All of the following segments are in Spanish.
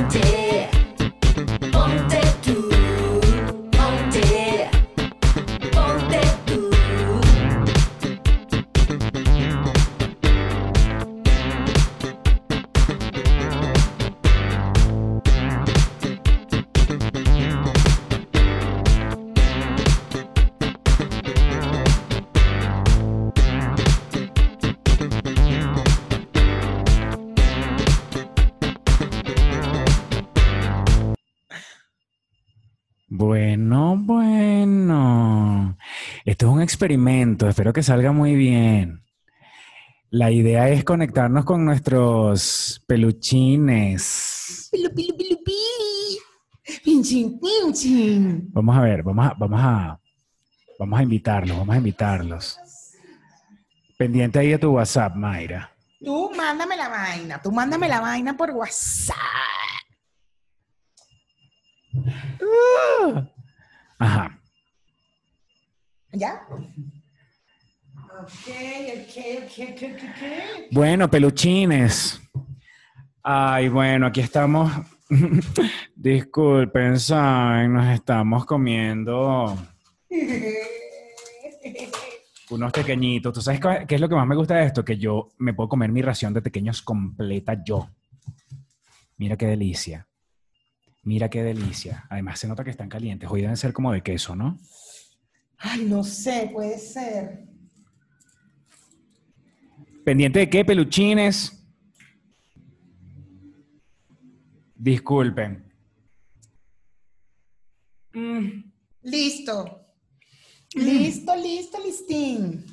Ponte, experimento. Espero que salga muy bien. La idea es conectarnos con nuestros peluchines. Pilu, pilu, pilu, pili. Pinchin, pinchin. Vamos a ver, vamos a, vamos a, vamos a invitarlos, vamos a invitarlos. Pendiente ahí de tu WhatsApp, Mayra. Tú mándame la vaina, tú mándame la vaina por WhatsApp. Ajá. ¿Ya? Ok, ok, ok, ok, ok, ok. Bueno, peluchines. Ay, bueno, aquí estamos. Disculpen, ¿saben? Nos estamos comiendo unos pequeñitos. ¿Tú sabes qué qué es lo que más me gusta de esto? Que yo me puedo comer mi ración de pequeños completa yo. Mira qué delicia. Mira qué delicia. Además se nota que están calientes. Hoy deben ser como de queso, ¿no? Ay, no sé, puede ser. ¿Pendiente de qué, peluchines? Disculpen. Mm. Listo. Listo, listo, listín.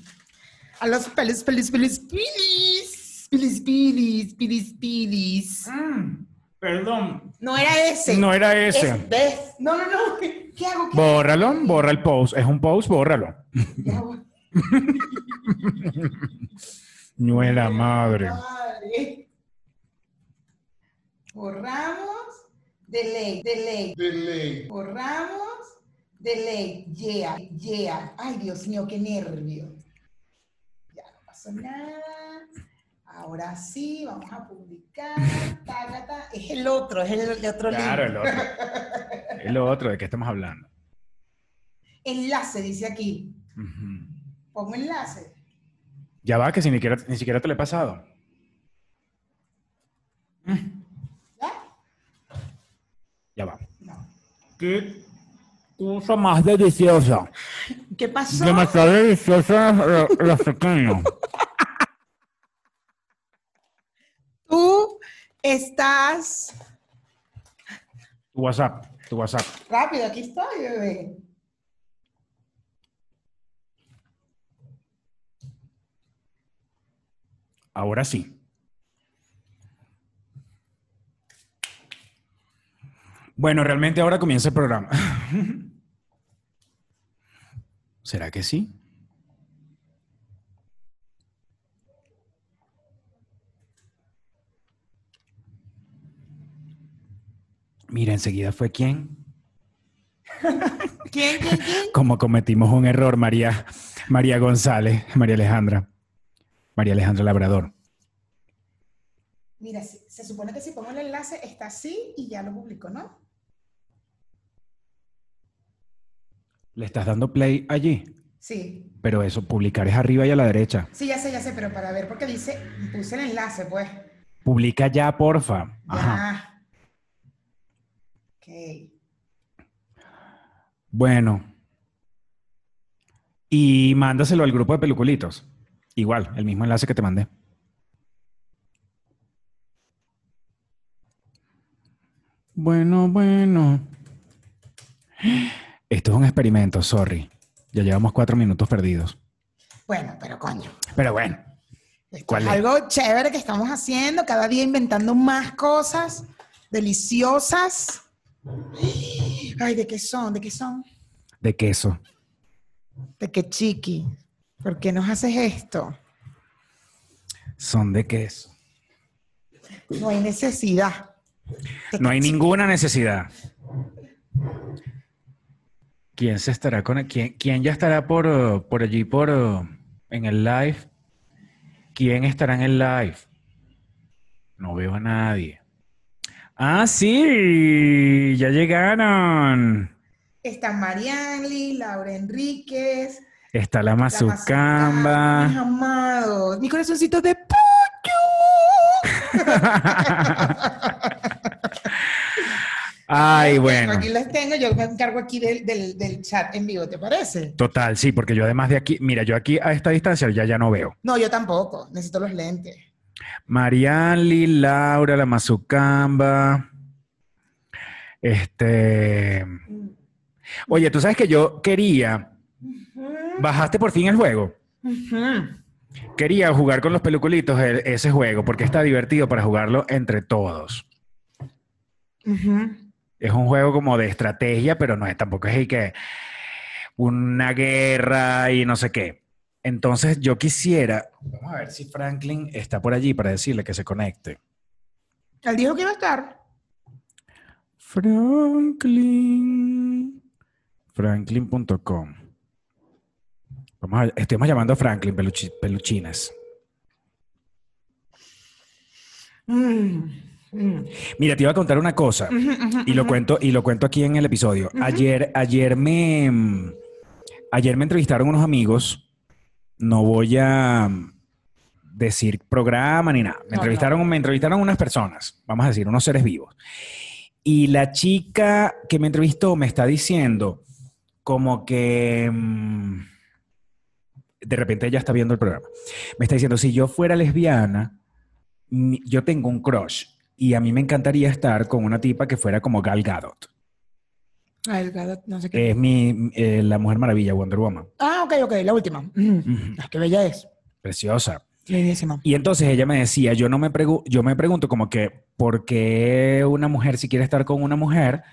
A los pelis, pelis, pelis, pilis. Pilis, pilis, pilis, pilis. Mm, Perdón. No era ese. No era ese. Es- ¿Ves? No, no, no. ¿Qué hago? ¿Qué Bórralo, borra el post. Es un post, bórralo. No es la madre. Madre. Borramos. Delay, delay. Delay. Borramos. Delay. Yeah, yeah. Ay, Dios mío, qué nervio. Ya no pasó nada. Ahora sí, vamos a publicar. Es el otro, es el, el otro Claro, link. el otro. El otro, ¿de qué estamos hablando? Enlace, dice aquí. Pongo enlace. Ya va, que si ni siquiera, ni siquiera te lo he pasado. ¿Ya? Ya va. No. Qué cosa más deliciosa. ¿Qué pasó? Demasiado deliciosa los, los pequeños. Tú estás Tu WhatsApp, tu WhatsApp. rápido, aquí estoy, bebé. Ahora sí. Bueno, realmente ahora comienza el programa. ¿Será que sí? Mira, enseguida fue quién. ¿Quién, quién, quién? Como cometimos un error, María, María González, María Alejandra. María Alejandra Labrador. Mira, se, se supone que si pongo el enlace está así y ya lo publico, ¿no? Le estás dando play allí, Sí, pero eso, publicar es arriba y a la derecha. sí, ya sé, ya sé, pero para ver, porque dice, puse el enlace, pues. Publica ya, porfa. Ajá. Ya. Ok. Bueno. Y mándaselo al grupo de peluculitos. Igual, el mismo enlace que te mandé. Bueno, bueno. Esto es un experimento, sorry. Ya llevamos cuatro minutos perdidos. Bueno, pero coño. Pero bueno, ¿Cuál es? algo chévere que estamos haciendo, cada día inventando más cosas deliciosas. Ay, ¿de qué son? ¿De qué son? de queso. ¿De qué chiqui? ¿Por qué nos haces esto? Son de queso. No hay necesidad. ¿De No hay ninguna necesidad. ¿Quién se estará con quién, quién ya estará por, por allí por en el live? ¿Quién estará en el live? No veo a nadie. Ah, sí, ya llegaron. Está Marianli, Laura Enríquez. Está la Mazucamba, Mis amados. Mi corazoncito de pollo. Ay, bueno. Aquí los tengo, yo me encargo aquí del, del- del chat en vivo, ¿te parece? Total, sí, porque yo además de aquí, mira, yo aquí a esta distancia ya ya no veo. No, yo tampoco, necesito los lentes. Marianli, Laura, la Mazucamba. Este. Oye, tú sabes que yo quería. Bajaste por fin el juego. Quería jugar con los peluculitos el- ese juego porque está divertido para jugarlo entre todos. Es un juego como de estrategia, pero no es tampoco es que una guerra y no sé qué. Entonces yo quisiera, vamos a ver si Franklin está por allí para decirle que se conecte. Él dijo que iba a estar. Franklin. Franklin.com. Vamos a, estamos llamando a Franklin Peluchi- Peluchines. Mm, mm. Mira, te iba a contar una cosa y lo cuento y lo cuento aquí en el episodio. Ayer, ayer me, ayer me entrevistaron unos amigos. No voy a mm, decir programa ni nada. Me No, entrevistaron, me entrevistaron unas personas, vamos a decir, unos seres vivos. Y la chica que me entrevistó me está diciendo como que mm, de repente ella está viendo el programa. Me está diciendo, si yo fuera lesbiana, yo tengo un crush y a mí me encantaría estar con una tipa que fuera como Gal Gadot, Ah, no sé qué. es mi, eh, la Mujer Maravilla, Wonder Woman. Ah, ok, ok, la última. Ujú. Ah, qué bella es. Preciosa. Lindísima. Y entonces ella me decía, yo no me yo me pregunto como que, ¿por qué una mujer si quiere estar con una mujer,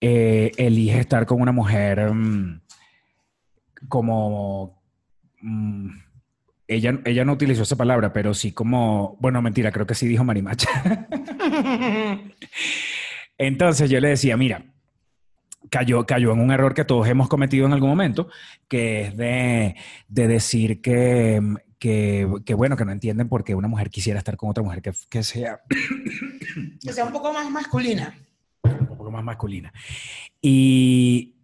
eh, elige estar con una mujer mm, como... mm, ella, ella no utilizó esa palabra, pero sí como, bueno, mentira, creo que sí dijo marimacha. Entonces yo le decía, mira, cayó, cayó en un error que todos hemos cometido en algún momento, que es de, de decir que, que, que, bueno, que no entienden por qué una mujer quisiera estar con otra mujer que, que sea que sea un poco más masculina. un poco más masculina. Y,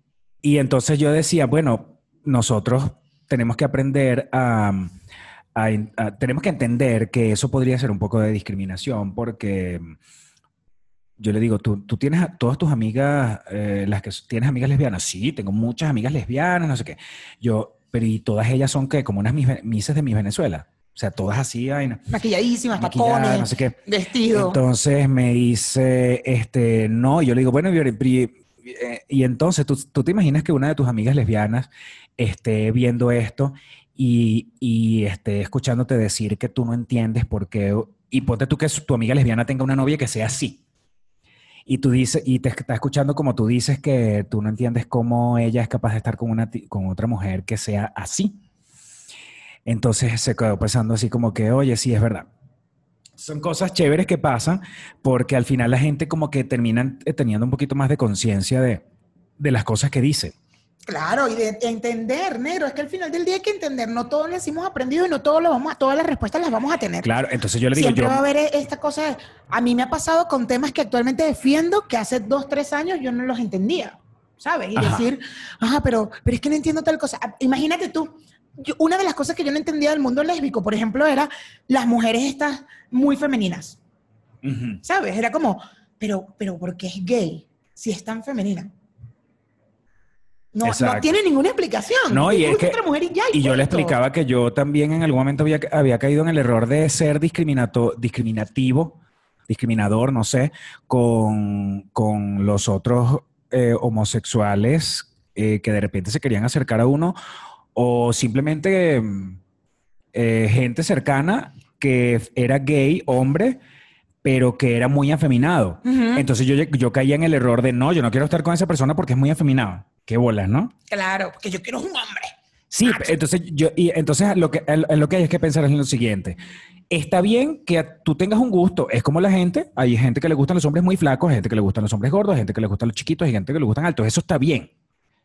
y entonces yo decía, bueno, nosotros tenemos que aprender a, a- a- Tenemos que entender que eso podría ser un poco de discriminación porque yo le digo, tú, tú tienes a todas tus amigas, eh, las que tienes amigas lesbianas, sí, tengo muchas amigas lesbianas, no sé qué. Yo, pero y todas ellas son que como unas mis- mises de mi Venezuela. O sea, todas así, vaina, Maquilladísimas, maquilladas, tacones, no sé qué. vestido. Entonces me dice, este, no, yo le digo, bueno, pri- eh, y entonces ¿tú, tú te imaginas que una de tus amigas lesbianas esté viendo esto y, y esté escuchándote decir que tú no entiendes por qué, y ponte tú que tu amiga lesbiana tenga una novia que sea así. Y tú dices, y te está escuchando como tú dices que tú no entiendes cómo ella es capaz de estar con, una, con otra mujer que sea así. Entonces se quedó pensando así como que, oye, sí, es verdad. Son cosas chéveres que pasan porque al final la gente como que terminan eh, teniendo un poquito más de conciencia de, de las cosas que dice. Claro, y de entender, negro, es que al final del día hay que entender, no todo lo hemos aprendido y no todo lo vamos a, todas las respuestas las vamos a tener. Claro, entonces yo le digo, Siempre yo, va a haber e- esta cosa. a mí me ha pasado con temas que actualmente defiendo que hace dos, tres años yo no los entendía, ¿sabes? Y Ajá. decir, ajá, pero, pero es que no entiendo tal cosa. Ah, Imagínate tú, yo- una de las cosas que yo no entendía del mundo lésbico, por ejemplo, era las mujeres estas muy femeninas, Ujú. ¿sabes? Era como, pero, pero ¿por qué es gay si es tan femenina? No, no tiene ninguna explicación. No, y es que- mujer y ya. Y yo le explicaba que yo también en algún momento había, había caído en el error de ser discriminato, discriminativo, discriminador, no sé, con, con los otros eh, homosexuales eh, que de repente se querían acercar a uno o simplemente eh, gente cercana que era gay, hombre, pero que era muy afeminado. Entonces yo, yo caía en el error de no, yo no quiero estar con esa persona porque es muy afeminado. Qué bolas, ¿no? Claro, porque yo quiero un hombre. Sí, entonces yo y entonces lo que lo que hay es que pensar es lo siguiente. Está bien que tú tengas un gusto, es como la gente, hay gente que le gustan los hombres muy flacos, hay gente que le gustan los hombres gordos, gente que le gustan los chiquitos, hay gente que le gustan altos, eso está bien.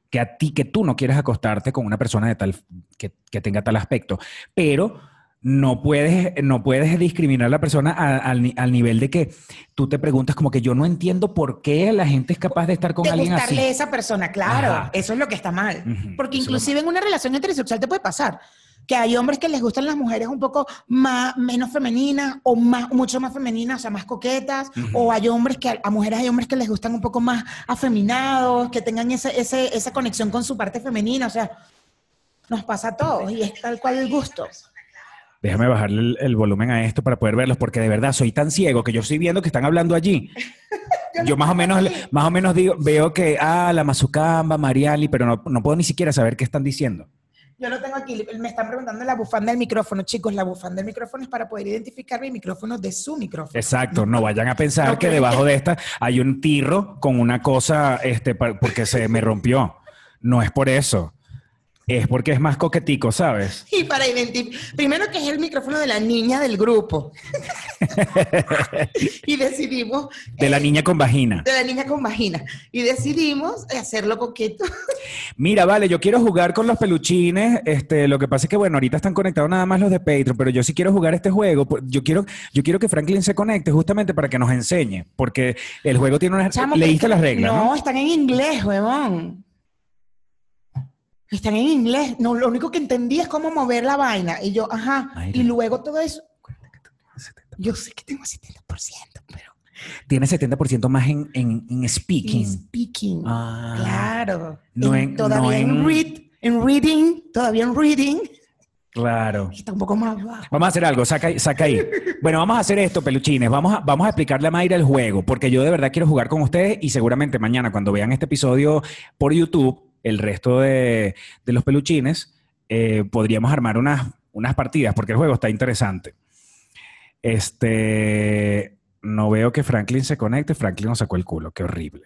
Que a ti que tú no quieres acostarte con una persona de tal que, que tenga tal aspecto, pero no puedes, no puedes discriminar a la persona a- al, ni- al nivel de que tú te preguntas como que yo no entiendo por qué la gente es capaz de estar con de alguien así. a esa persona, claro. Ajá. Eso es lo que está mal. Ujú, Porque inclusive en una relación heterosexual te puede pasar que hay hombres que les gustan las mujeres un poco más, menos femeninas o más, mucho más femeninas, o sea, más coquetas, o hay hombres que, a mujeres hay hombres que les gustan un poco más afeminados, que tengan ese, ese- esa conexión con su parte femenina, o sea, nos pasa a todos y es tal cual el gusto. Déjame bajarle el, el volumen a esto para poder verlos, porque de verdad soy tan ciego que yo estoy viendo que están hablando allí. Yo más o menos, más o menos digo, veo que, ah, la Mazucamba, Mariali, pero no, no puedo ni siquiera saber qué están diciendo. Yo lo tengo aquí, me están preguntando la bufanda del micrófono. Chicos, la bufanda del micrófono es para poder identificar mi micrófono de su micrófono. Exacto, no vayan a pensar No que debajo de esta hay un tirro con una cosa, este, porque se me rompió. No es por eso. Es porque es más coquetico, ¿sabes? Y para identificar, primero que es el micrófono de la niña del grupo. y decidimos, De la eh, niña con vagina. de la niña con vagina. Y decidimos hacerlo coqueto. Mira, vale, yo quiero jugar con los peluchines. Este, lo que pasa es que, bueno, ahorita están conectados nada más los de Patreon, pero yo sí quiero jugar este juego. Yo quiero, yo quiero que Franklin se conecte justamente para que nos enseñe, porque el juego tiene unas. Chamo, leíste las reglas, ¿no? No, están en inglés, huevón. Están en inglés. No, lo único que entendí es cómo mover la vaina. Y yo, ajá. Mayra. Y luego todo eso. Yo sé que tengo 70%, pero. Tiene 70% más en, en, en speaking. In speaking. Ah. claro. No En- en- todavía no en, en- read, en reading, todavía en reading. Claro. Está un poco más bajo. Vamos a hacer algo, saca, ahí- saca ahí. Bueno, vamos a hacer esto, peluchines. Vamos a, vamos a explicarle a Mayra el juego, porque yo de verdad quiero jugar con ustedes y seguramente mañana, cuando vean este episodio por YouTube, el resto de, de los peluchines, eh, podríamos armar unas, unas partidas, porque el juego está interesante. Este. No veo que Franklin se conecte. Franklin nos sacó el culo. Qué horrible.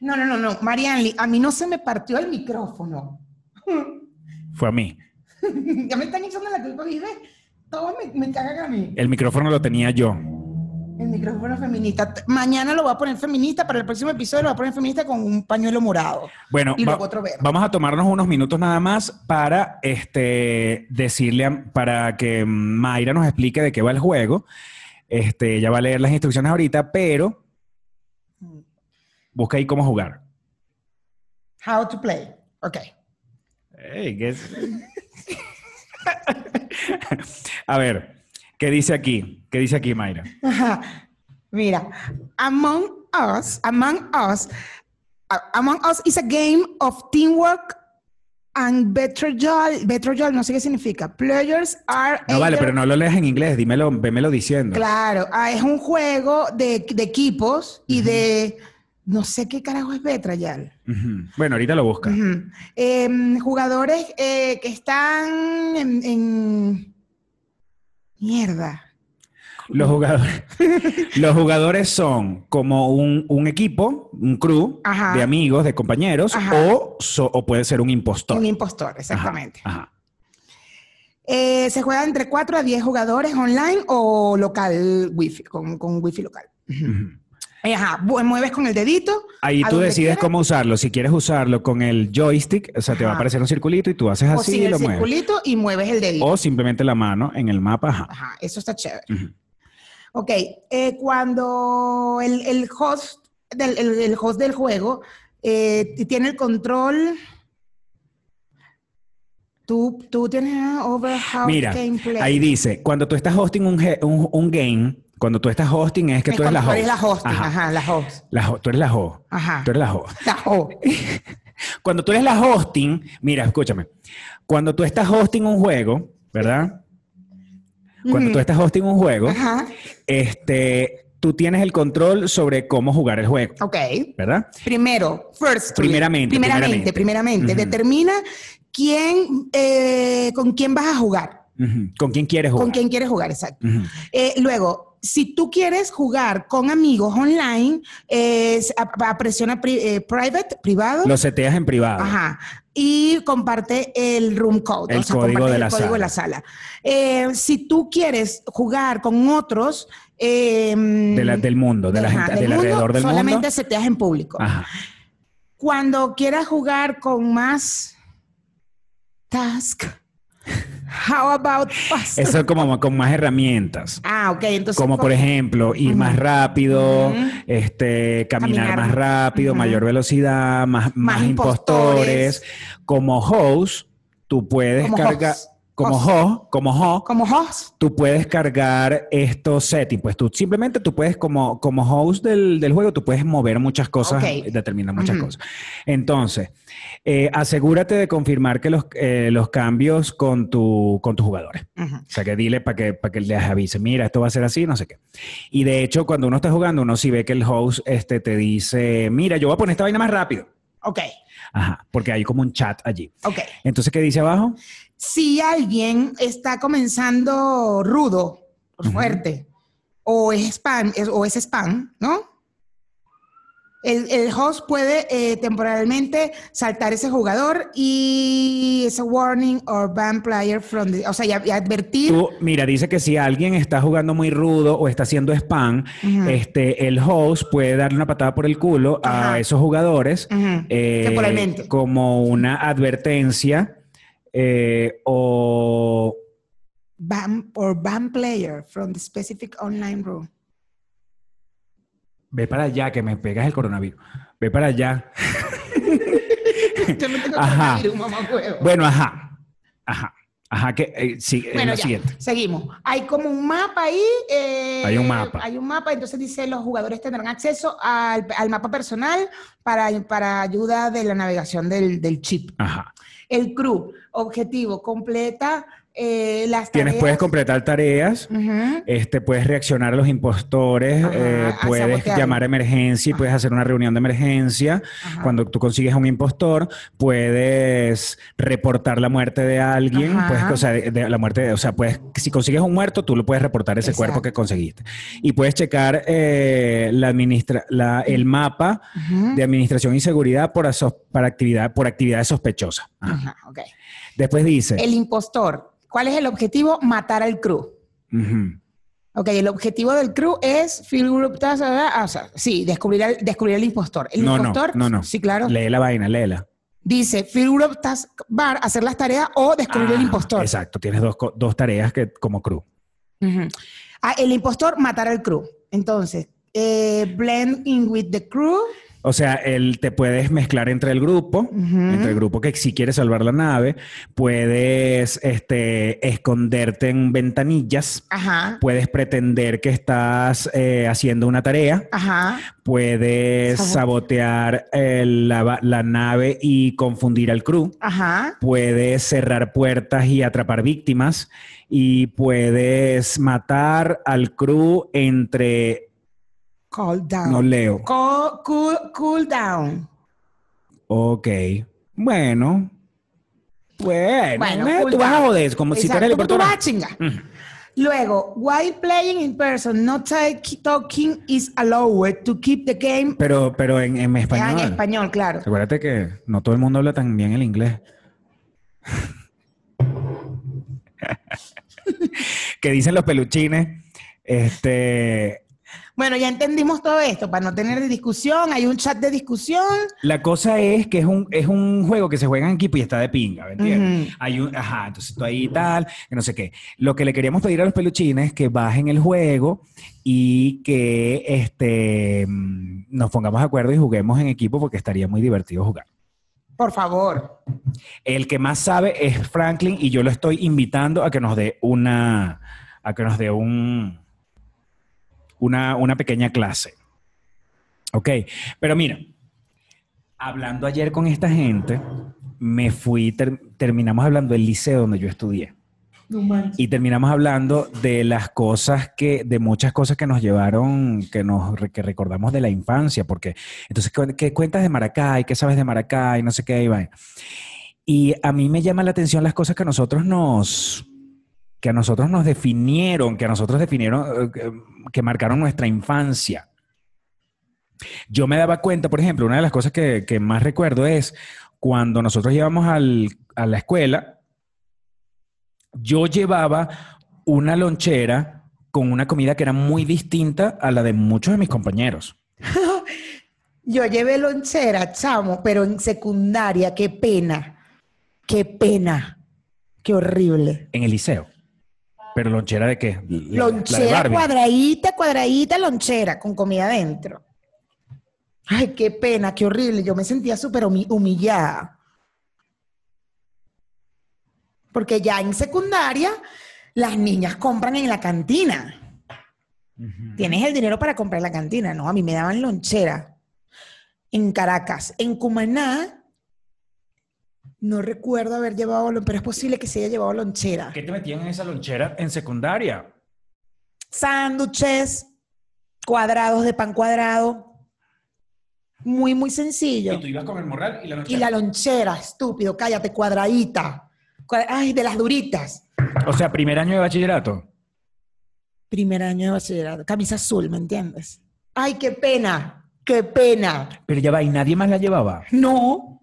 No, no, no, no. Marianne, a mí no se me partió el micrófono. Fue a mí. ya me están echando la culpa, ¿vive? Todos me, me cagan a mí. El micrófono lo tenía yo. El micrófono feminista. Mañana lo voy a poner feminista, para el próximo episodio lo voy a poner feminista con un pañuelo morado. Bueno, Y va- luego otro verde. vamos a tomarnos unos minutos nada más para este, decirle, a- para que Mayra nos explique de qué va el juego. Este, ella va a leer las instrucciones ahorita, pero busca ahí cómo jugar. How to play. Ok. a ver, ¿qué dice aquí? ¿Qué dice aquí, Mayra? Ajá. Mira, Among Us, Among Us, a- Among Us is a game of teamwork and betrothal. Betrothal, no sé qué significa. Players are. No vale, pero no lo leas en inglés, dímelo, vémelo diciendo. Claro, ah, es un juego de, de equipos y de. No sé qué carajo es betrothal. Ujú. Bueno, ahorita lo busca. Em, jugadores eh, que están en, en- Mierda. Los jugadores, los jugadores son como un, un equipo, un crew Ajá. de amigos, de compañeros, o, so- o puede ser un impostor. Un impostor, exactamente. Ajá, ajá. Eh, se juega entre 4 a 10 jugadores online o local wifi, con, con wifi local. Eh, Ajá, bu- mueves con el dedito. Ahí tú decides quieras, cómo usarlo. Si quieres usarlo con el joystick, o sea, te va a Ajá. aparecer un circulito y tú haces O así sin y el lo mueves. circulito y mueves el dedito. O simplemente la mano en el mapa. Ajá. Ajá, eso está chévere. Ujú. Ok, eh, cuando el, el host del, el, el host del juego eh, tiene el control, tú, tú tienes ah, over how Mira, gameplay. ahí dice, cuando tú estás hosting un, un game, cuando tú estás hosting es que Es tú eres la host. tú eres la hosting, Ajá. ajá, la host. La ho- tú eres la host. Ajá. Tú eres la host. La host. Cuando tú eres la hosting, mira, escúchame. Cuando tú estás hosting un juego, ¿verdad? Cuando tú estás hosting un juego, Ajá, este, tú tienes el control sobre cómo jugar el juego, ok. ¿verdad? Primero, first. Primeramente, Primeramente, primeramente. primeramente. Determina quién, eh, con quién vas a jugar. ¿Con quién quieres jugar? Con quién quieres jugar, exacto. Eh, luego, si tú quieres jugar con amigos online, es, a- a- presiona pri- eh, private, privado. Lo seteas en privado. Ajá. Y comparte el room code. El código comparte de el la código de la sala. Eh, si tú quieres jugar con otros. eh, De la- del mundo, de la ajá, gente, del del mundo, alrededor del solamente mundo. seteas en público. Ajá. Cuando quieras jugar con más task, How about faster? Eso es como con más herramientas. Ah, ok. Entonces, Como por ejemplo, ir más rápido, este, caminar, Caminar. más rápido, mayor velocidad, más, más, impostores. impostores. Como host, tú puedes cargar. host. Como Host. como host, como host. tú puedes cargar estos settings. Pues tú simplemente tú puedes, como, como host del, del juego, tú puedes mover muchas cosas, determinar muchas cosas. Entonces, eh, asegúrate de confirmar que los, eh, los cambios con, tu, con tus jugadores. O sea, que dile para que, para que les avise, mira, esto va a ser así, no sé qué. Y de hecho, cuando uno está jugando, uno sí ve que el host este, te dice, mira, yo voy a poner esta vaina más rápido. Ok, Ajá, porque hay como un chat allí. ok. Entonces, ¿qué dice abajo? Si alguien está comenzando rudo, fuerte, o es spam, es- o es spam, ¿no? El, el host puede eh, temporalmente saltar ese jugador y ese warning or ban player from the, o sea, y, y advertir. Tú, mira, dice que si alguien está jugando muy rudo o está haciendo spam, este, el host puede darle una patada por el culo a esos jugadores eh, Temporalmente. como una advertencia eh, o ban or ban player from the specific online room. ve para allá que me pegas el coronavirus. Ve para allá. Yo no tengo Ajá. Bueno, ajá. Ajá. Ajá, que eh, sí, es Bueno, lo ya, siguiente. seguimos. Hay como un mapa ahí. eh, Hay un mapa. Hay un mapa, entonces dice los jugadores tendrán acceso al, al mapa personal para, para ayuda de la navegación del, del chip. Ajá. El crew, objetivo, completa eh, las Tienes, tareas. puedes completar tareas. Este, puedes reaccionar a los impostores, Ajá, eh, puedes llamar a emergencia y puedes hacer una reunión de emergencia. Ajá. Cuando tú consigues a un impostor, puedes reportar la muerte de alguien, puedes, o sea, de, de la muerte, de- o sea, puedes, si consigues un muerto, tú lo puedes reportar ese cuerpo que conseguiste. Y puedes checar eh, la administra la- el mapa de administración y seguridad por, para actividad, por actividades sospechosas. Ajá. Después dice, El impostor. ¿Cuál es el objetivo? Matar al crew. ujú, Ok, el objetivo del crew es o sea, sí, descubrir al, descubrir al impostor. El No, no, impostor, no, no. sí, claro, lee la vaina, léela. dice task bar, hacer las tareas o descubrir el Ah, impostor. Exacto, tienes dos, dos tareas que como crew. Ah, el impostor, matar al crew. Entonces, eh, blend in with the crew. O sea, él te puedes mezclar entre el grupo, entre el grupo que sí quiere salvar la nave, puedes este, esconderte en ventanillas, Ajá, puedes pretender que estás eh, haciendo una tarea, ajá, puedes Sabo- sabotear eh, la nave y confundir al crew, ajá. puedes cerrar puertas y atrapar víctimas y puedes matar al crew entre... Cool down. No leo. Co- cool, cool down. Ok. Bueno. Bueno, Bueno, eh, cool tú vas a joder, como si eres el tú vas a chingar. Luego, while playing in person, not talk- talking is allowed to keep the game Pero, pero en, en Ah, español. en español, claro. Acuérdate que no todo el mundo habla tan bien el inglés. que dicen los peluchines. Este. Bueno, ya entendimos todo esto. Para no tener discusión, hay un chat de discusión. La cosa es que es un, es un juego que se juega en equipo y está de pinga, ¿me entiendes? Hay un, ajá, entonces tú ahí y tal, que no sé qué. Lo que le queríamos pedir a los peluchines es que bajen el juego y que este, mm, nos pongamos de acuerdo y juguemos en equipo porque estaría muy divertido jugar. Por favor. El que más sabe es Franklin y yo lo estoy invitando a que nos dé una, a que nos dé un, una, una pequeña clase. Ok, pero mira, hablando ayer con esta gente, me fui, ter- terminamos hablando del liceo donde yo estudié. Y terminamos hablando de las cosas que, de muchas cosas que nos llevaron, que nos que recordamos de la infancia, porque entonces, ¿qué, qué cuentas de Maracay? ¿Qué sabes de Maracay? No sé qué, Iván. Y a mí me llama la atención las cosas que a nosotros nos, que a nosotros nos definieron, que a nosotros definieron, eh, que- que marcaron nuestra infancia. Yo me daba cuenta, por ejemplo, una de las cosas que, que más recuerdo es cuando nosotros íbamos al- a la escuela, yo llevaba una lonchera con una comida que era muy distinta a la de muchos de mis compañeros. Yo llevé lonchera, chamo, pero en secundaria, qué pena. Qué pena. Qué horrible. En el liceo. ¿Pero lonchera de qué? La- la de Lonchera cuadradita, cuadradita, lonchera, con comida adentro. Ay, qué pena, qué horrible. Yo me sentía súper humi- humillada. Porque ya en secundaria, las niñas compran en la cantina. Tienes el dinero para comprar en la cantina, ¿no? A mí me daban lonchera en Caracas. En Cumaná, no recuerdo haber llevado, pero es posible que se haya llevado lonchera. ¿Qué te metían en esa lonchera en secundaria? sándwiches, cuadrados de pan cuadrado. Muy, muy sencillo. Y tú ibas con el morral y la Y lonchera. la lonchera, estúpido, cállate, cuadradita. Cua- Ay, de las duritas. O sea, primer año de bachillerato. Primer año de bachillerato, camisa azul, ¿me entiendes? Ay, qué pena, qué pena. Pero ya va, y nadie más la llevaba. No,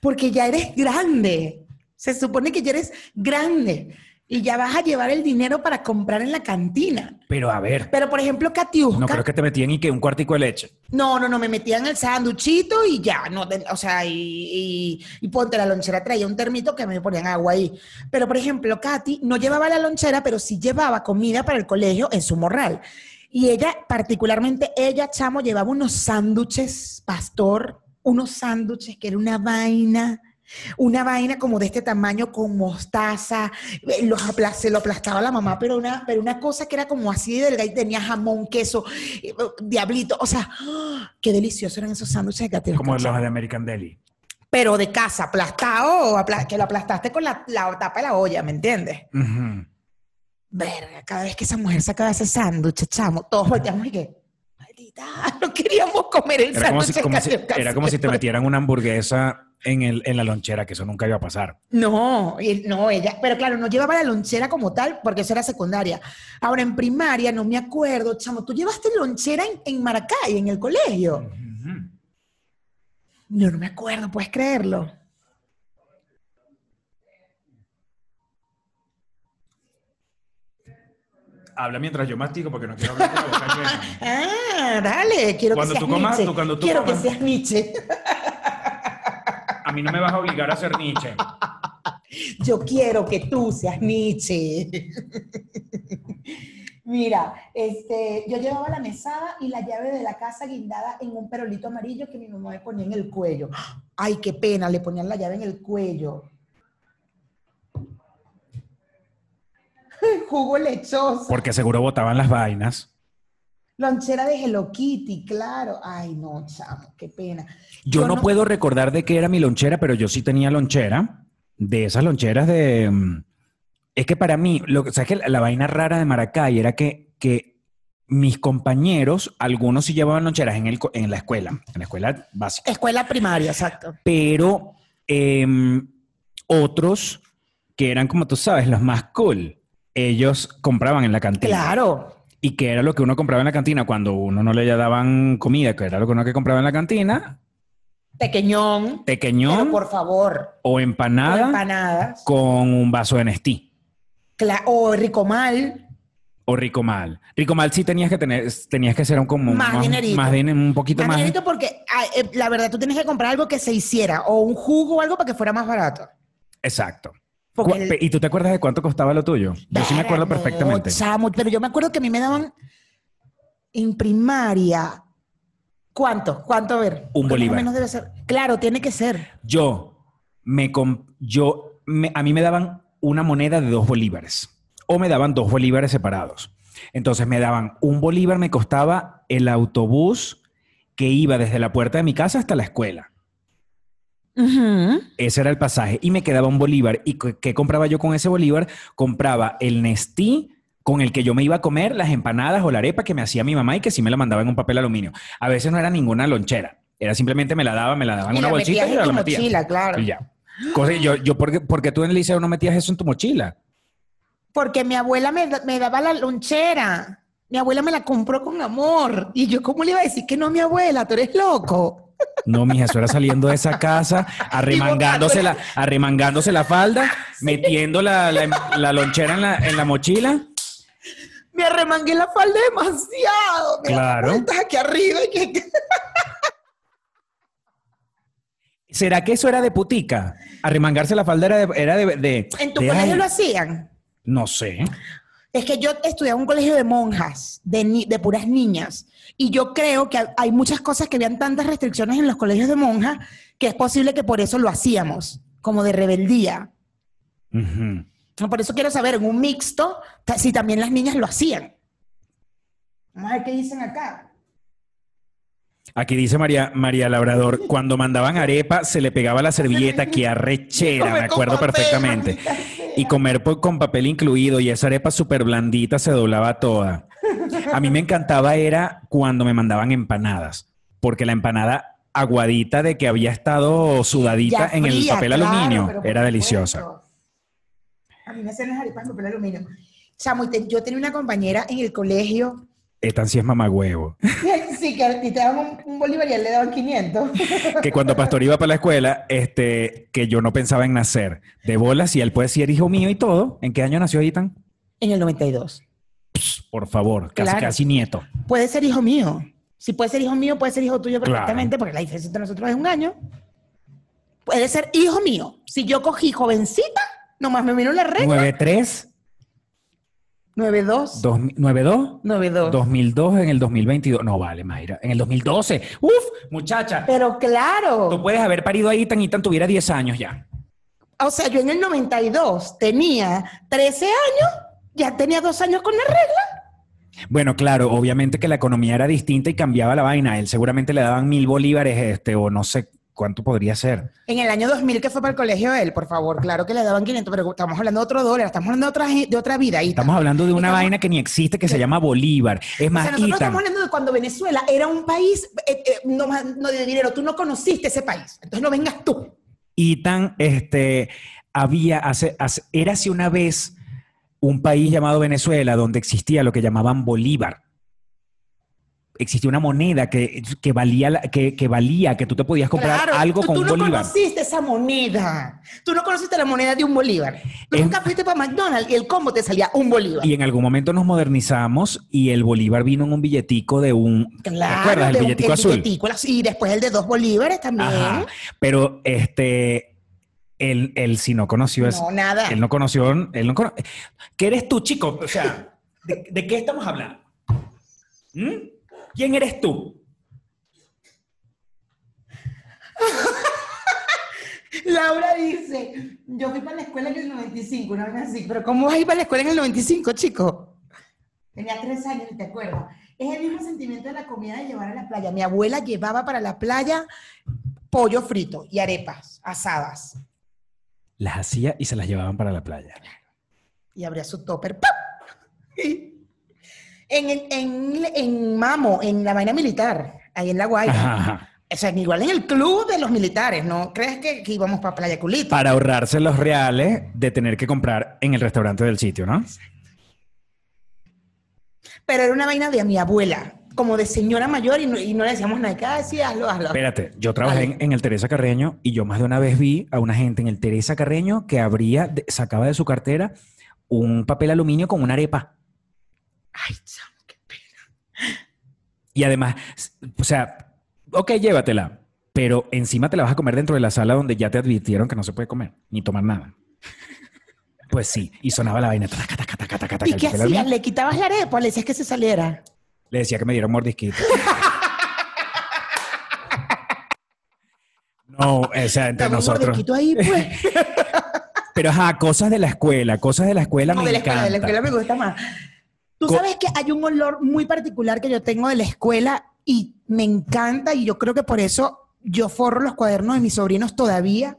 porque ya eres grande. Se supone que ya eres grande y ya vas a llevar el dinero para comprar en la cantina. Pero a ver, Pero, por ejemplo, Katiuska. no creo que te metían y que un cuartico de leche. No, no, no, me metían el sanduchito y ya, no, o sea, y, y- y ponte la lonchera, traía un termito que me ponían agua ahí. Pero, por ejemplo, Katy no llevaba la lonchera, pero sí llevaba comida para el colegio en su morral. Y ella, particularmente ella, chamo, llevaba unos sándwiches, pastor, unos sándwiches que era una vaina. Una vaina como de este tamaño con mostaza, eh, los apla- se lo aplastaba la mamá, pero una, pero una cosa que era como así de delgada y tenía jamón, queso, eh, diablito. O sea, ¡ah! qué deliciosos eran esos sándwiches de Como los de American Deli. Pero de casa, aplastado, apla- que lo aplastaste con la, la tapa de la olla, ¿me entiendes? Verga, cada vez que esa mujer sacaba ese sándwich, chamo, todos volteamos y que, no queríamos comer el Era como, si, como era como si te metieran una hamburguesa en, el, en la lonchera, que eso nunca iba a pasar. No, no, ella, pero claro, no llevaba la lonchera como tal, porque eso era secundaria. Ahora, en primaria, no me acuerdo, chamo, tú llevaste lonchera en, en Maracay, en el colegio. No, no me acuerdo, puedes creerlo. Habla mientras yo mastico porque no quiero hablar con la boca llena. Ah, dale, quiero Cuando que tú seas comas, Nietzsche. tú- cuando tú quiero comas. que seas Nietzsche. A mí no me vas a obligar a ser Nietzsche. Yo quiero que tú seas Nietzsche. Mira, este, yo llevaba la mesada y la llave de la casa guindada en un perolito amarillo que mi mamá me ponía en el cuello. Ay, qué pena, le ponían la llave en el cuello. Jugo lechoso. Porque seguro botaban las vainas. Lonchera de Hello Kitty, claro. Ay, no, chamo, qué pena. Yo, Yo no, no- puedo recordar de qué era mi lonchera, pero yo sí tenía lonchera. De esas loncheras de... mm, Es que para mí, lo, ¿sabes que la, la vaina rara de Maracay era que, que mis compañeros, algunos sí llevaban loncheras en, el, en la escuela, en la escuela básica, Escuela primaria, exacto. pero em, otros que eran, como tú sabes, los más cool, ellos compraban en la cantina. Claro. ¿Y qué era lo que uno compraba en la cantina cuando uno no le daban comida? que era lo que uno que compraba en la cantina? Pequeñón. Tequeñón Pero por favor. o o empanada empanadas. con un vaso de Nestí Cla- o ricomal. o rico mal. Rico mal sí tenías que tener, tenías que ser un como Más dinerito. más din- un poquito Más más. dinerito porque eh, la verdad tú tienes que comprar algo que se hiciera o un jugo o algo para que fuera más barato. Exacto. El- ¿Y tú te acuerdas de cuánto costaba lo tuyo? Yo sí me acuerdo perfectamente. chamo, pero yo me acuerdo que a mí me daban en primaria. ¿Cuánto? ¿Cuánto? A ver. Un bolívar. menos debe ser. Claro, tiene que ser. Yo me yo me- a mí me daban una moneda de dos bolívares o me daban dos bolívares separados. Entonces me daban un bolívar me costaba el autobús que iba desde la puerta de mi casa hasta la escuela. Ese era el pasaje. Y me quedaba un bolívar. ¿Y qué compraba yo con ese bolívar? Compraba el Nestí con el que yo me iba a comer las empanadas o la arepa que me hacía mi mamá y que sí me la mandaba en un papel aluminio. A veces no era ninguna lonchera. Era simplemente me la daba, me la daba en una bolsita y la metía. mochila, claro. Y ya. Cosa- yo, yo porque, porque tú en el liceo no metías eso en tu mochila. Porque mi abuela me, me daba la lonchera. Mi abuela me la compró con amor. Y yo, ¿cómo le iba a decir que no, mi abuela? Tú eres loco. No, mija, eso era saliendo de esa casa, arremangándose la, arremangándose la falda, metiendo la, la- la lonchera en la, en la mochila. Me arremangué la falda demasiado. Me Claro. vueltas aquí arriba. y que- ¿Será que eso era de putica? Arremangarse la falda era de... Era de, de- ¿En tu de, colegio ay, lo hacían? No sé. Es que yo estudiaba en un colegio de monjas, de, ni- de puras niñas, y yo creo que hay muchas cosas que habían tantas restricciones en los colegios de monjas que es posible que por eso lo hacíamos, como de rebeldía. No, Por eso quiero saber, en un mixto, si también las niñas lo hacían. Vamos a ver qué dicen acá. Aquí dice María, María Labrador, cuando mandaban arepa se le pegaba la servilleta, que arrechera, me acuerdo perfectamente. Y comer con papel incluido y esa arepa súper blandita se doblaba toda. A mí me encantaba era cuando me mandaban empanadas, porque la empanada aguadita de que había estado sudadita en el papel claro, aluminio era supuesto. deliciosa. A mí me hacían las arepas en papel aluminio. Chamo, yo tenía una compañera en el colegio Esta sí es mamagüevo. Sí, que y te daban un, un bolívar y él le daban 500. Que cuando Pastor iba para la escuela, este, que yo no pensaba en nacer de bolas y él puede ser hijo mío y todo. ¿En qué año nació Ethan? En el 92. Por favor, casi, Claro. casi nieto. Puede ser hijo mío. Si puede ser hijo mío, puede ser hijo tuyo Claro. perfectamente, porque la diferencia entre nosotros es un año. Puede ser hijo mío. Si yo cogí jovencita, nomás me vino la regla. 93, 92. 2000 92, 92. 2002 en el 2022. No vale, Mayra. En el 2012. Uf, muchacha. Pero claro. Tú puedes haber parido a Ethan y Ethan tuviera 10 años ya. O sea, yo en el 92 tenía 13 años, ya tenía dos años con la regla. Bueno, claro, obviamente que la economía era distinta y cambiaba la vaina. Él seguramente le daban mil bolívares, este, o no sé cuánto podría ser. En el año 2000 que fue para el colegio él, por favor, claro que le daban 500, pero estamos hablando de otro dólar, estamos hablando de otra, de otra vida. Estamos hablando de una Estamos- vaina que ni existe que se llama Bolívar. Es O más, sea, nosotros Ethan, estamos hablando de cuando Venezuela era un país eh, eh, no, más- no de dinero, tú no conociste ese país, entonces no vengas tú. Ethan, este, había, hace, hace, érase una vez un país llamado Venezuela donde existía lo que llamaban Bolívar. Existía una moneda que, que valía, que, que valía, que tú te podías comprar Claro, algo tú, con tú un no Bolívar. conociste esa moneda, tú no conociste la moneda de un Bolívar. Tú Es- nunca fuiste para McDonald's y el combo te salía un Bolívar. Y en algún momento nos modernizamos y el Bolívar vino en un billetico de un... ¿Te Claro, acuerdas? El un- billetico azul. billetico, y después el de dos bolívares también. Ajá. Pero este, él, él sí no conoció eso. No, nada. Él no conoció, él no cono- ¿Qué eres tú, chico? O sea, ¿de, de qué estamos hablando? ¿Mm? ¿Quién eres tú? Laura dice, yo fui para la escuela en el 95, una vez así, pero ¿cómo vas a ir para la escuela en el 95, chico? Tenía tres años, ¿te acuerdas? Es el mismo sentimiento de la comida de llevar a la playa. Mi abuela llevaba para la playa pollo frito y arepas asadas. Las hacía y se las llevaban para la playa. Y abría su topper. ¡pap! En, en, en Mamo, en la vaina militar, ahí en La Guaira. Ajá, ajá. O sea, igual en el club de los militares, ¿no? ¿Crees que, que íbamos para Playa Culito? Para ahorrarse los reales de tener que comprar en el restaurante del sitio, ¿no? Pero era una vaina de mi abuela, como de señora mayor, y no, y no le decíamos nada, que "Ah, sí, hazlo, hazlo. Espérate, yo trabajé en, en el Teresa Carreño y yo más de una vez vi a una gente en el Teresa Carreño que abría, sacaba de su cartera un papel aluminio con una arepa. Ay, chamo, qué Y además, o sea, ok, llévatela, pero encima te la vas a comer dentro de la sala donde ya te advirtieron que no se puede comer ni tomar nada. Pues sí, y sonaba la vaina. taca, taca, taca, taca, taca, ¿Y qué hacías? ¿Le quitabas la arepa? ¿Le decías que se saliera? Le decía que me diera un mordisquito. No, o sea, entre Dame un nosotros. mordisquito ahí, pues. Pero ajá, cosas de la escuela, cosas de la escuela No, me de la escuela, de la escuela me gusta más. Tú Co- sabes que hay un olor muy particular que yo tengo de la escuela y me encanta y yo creo que por eso yo forro los cuadernos de mis sobrinos todavía.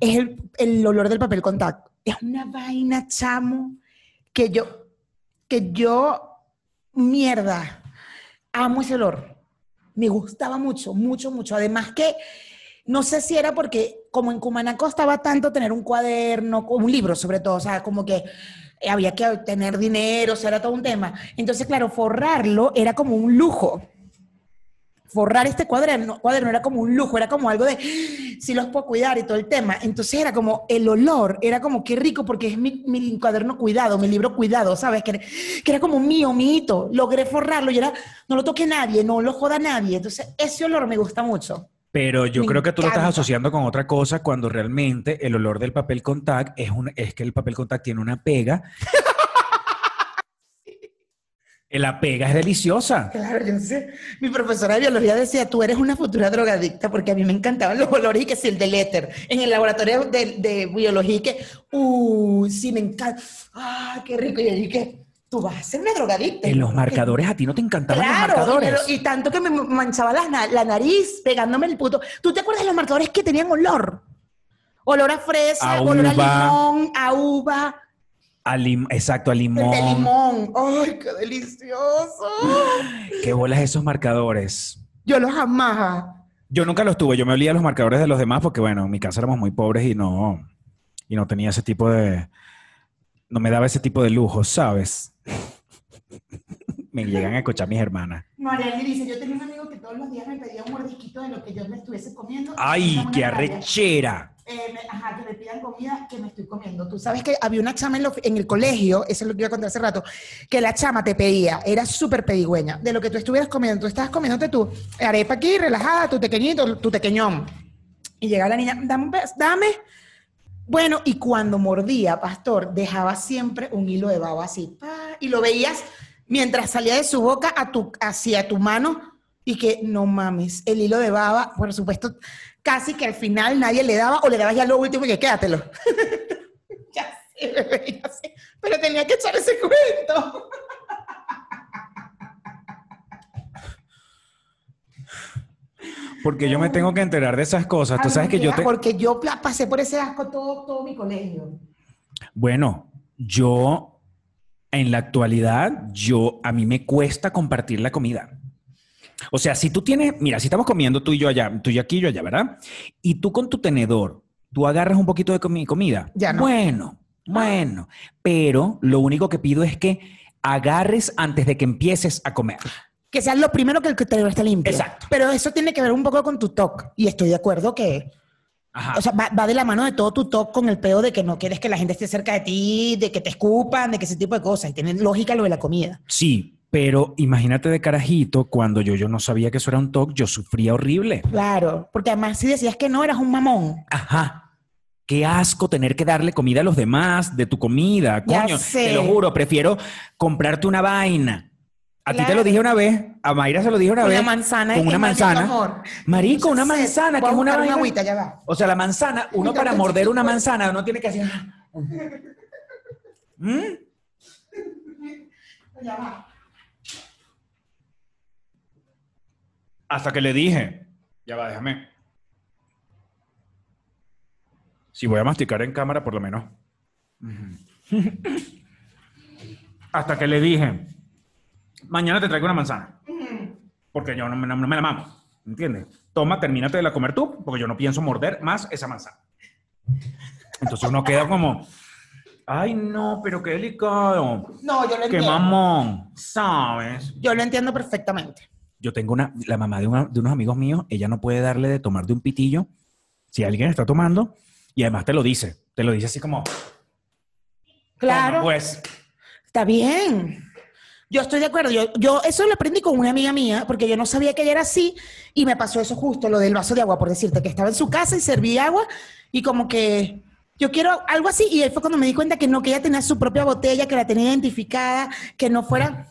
Es el, el olor del papel contacto. Es una vaina, chamo, que yo, que yo, mierda, amo ese olor. Me gustaba mucho, mucho, mucho. Además que no sé si era porque como en Cumaná costaba tanto tener un cuaderno, un libro sobre todo, o sea, como que había que tener dinero, o sea, era todo un tema. Entonces, claro, forrarlo era como un lujo. Forrar este cuaderno, cuaderno era como un lujo, era como algo de, si los puedo cuidar y todo el tema. Entonces era como el olor, era como qué rico porque es mi, mi cuaderno cuidado, mi libro cuidado, ¿sabes? Que, que era como mío, mi hito. Logré forrarlo y era, no lo toque nadie, no lo joda nadie. Entonces ese olor me gusta mucho. Pero yo Me creo que tú lo estás encanta. asociando con otra cosa cuando realmente el olor del papel contact es, un, es que el papel contact tiene una pega. La pega es deliciosa. Claro, yo sé. Mi profesora de biología decía, tú eres una futura drogadicta porque a mí me encantaban los olores y que si el del éter. En el laboratorio de, de biología y que, uh, sí, me encanta. Ah, qué rico. Y dije, tú vas a ser una drogadicta. En los marcadores, a ti no te encantaban los Claro, marcadores. lo- y tanto que me manchaba la, na- la nariz pegándome el puto. ¿Tú te acuerdas de los marcadores que tenían olor? Olor a fresa, A olor a limón, a uva, Lim- exacto, a el limón. de limón. ¡Ay, qué delicioso! ¿Qué bolas esos marcadores? Yo los amaba. Yo nunca los tuve. Yo me olía los marcadores de los demás porque, bueno, en mi casa éramos muy pobres y no, y no tenía ese tipo de. No me daba ese tipo de lujo, ¿sabes? me llegan a escuchar mis hermanas. Mariana dice, yo tenía un amigo que todos los días me pedía un mordisquito de lo que yo me estuviese comiendo. ¡Ay, qué arrechera! Eh, me- ajá, que me estoy comiendo. Tú sabes que había una chama en, el colegio, eso es lo que iba a contar hace rato, que la chama te pedía, era súper pedigüeña, de lo que tú estuvieras comiendo. Tú estabas comiéndote tú, arepa aquí, relajada, tu pequeñito, tu pequeñón. Y llegaba la niña, dame un dame. Bueno, y cuando mordía, pastor, dejaba siempre un hilo de baba así, y lo veías mientras salía de su boca tu, hacia tu mano, y que no mames, el hilo de baba, por supuesto, casi que al final nadie le daba, o le dabas ya lo último y que quédatelo. ya sé, bebé, ya sé, pero tenía que echar ese cuento. Porque yo me tengo que enterar de esas cosas. Tú sabes que yo te. Porque yo pasé por ese asco todo, todo mi colegio. Bueno, yo en la actualidad, yo a mí me cuesta compartir la comida. O sea, si tú tienes, mira, si estamos comiendo tú y yo allá, tú y yo aquí y yo allá, ¿verdad? Y tú con tu tenedor, tú agarras un poquito de comi- comida. Ya no. Bueno, bueno, pero lo único que pido es que agarres antes de que empieces a comer. Que sea lo primero que el tenedor esté limpio. Exacto. Pero eso tiene que ver un poco con tu TOC. Y estoy de acuerdo que, Ajá. o sea, va, va de la mano de todo tu TOC con el pedo de que no quieres que la gente esté cerca de ti, de que te escupan, de que ese tipo de cosas. Y tiene lógica lo de la comida. sí, pero imagínate de carajito, cuando yo, yo no sabía que eso era un TOC, yo sufría horrible. Claro. Porque además, si decías que no, eras un mamón. Ajá. Qué asco tener que darle comida a los demás de tu comida. Ya Coño, sé. te lo juro, prefiero comprarte una vaina. A ti te lo dije una vez, a Mayra se lo dije una Con vez. manzana. Con una manzana. amor. Marico, una sé. manzana, que es una vaina. agüita, ya va. O sea, la manzana, uno para morder una manzana, uno tiene que hacer. ¿Mm? Ya va. Hasta que le dije, ya va, déjame. Si voy a masticar en cámara, por lo menos. Hasta que le dije, mañana te traigo una manzana. Porque yo no, me- no me la mamo. ¿Entiendes? Toma, termínate de la comer tú, porque yo no pienso morder más esa manzana. Entonces uno queda como, ay no, pero qué delicado. No, yo lo Qué entiendo. mamón, ¿sabes? Yo lo entiendo perfectamente. Yo tengo una, la mamá de, una- de unos amigos míos, ella no puede darle de tomar de un pitillo si alguien está tomando y además te lo dice, te lo dice así como, Claro. "Toma, pues, Está bien. Yo estoy de acuerdo. Yo, yo eso lo aprendí con una amiga mía, porque yo no sabía que ella era así, y me pasó eso justo, lo del vaso de agua, por decirte, que estaba en su casa y servía agua, y como que yo quiero algo así, y ahí fue cuando me di cuenta que no, que ella tenía su propia botella, que la tenía identificada, que no fuera...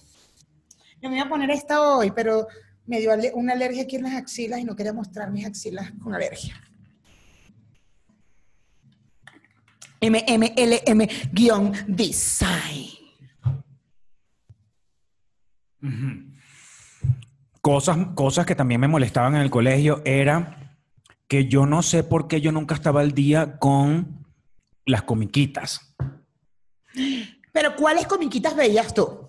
Yo me iba a poner esta hoy, pero me dio una alergia aquí en las axilas y no quería mostrar mis axilas con alergia. MMLM-design. cosas, cosas que también me molestaban en el colegio era que yo no sé por qué yo nunca estaba al día con las comiquitas. Pero ¿cuáles comiquitas veías tú?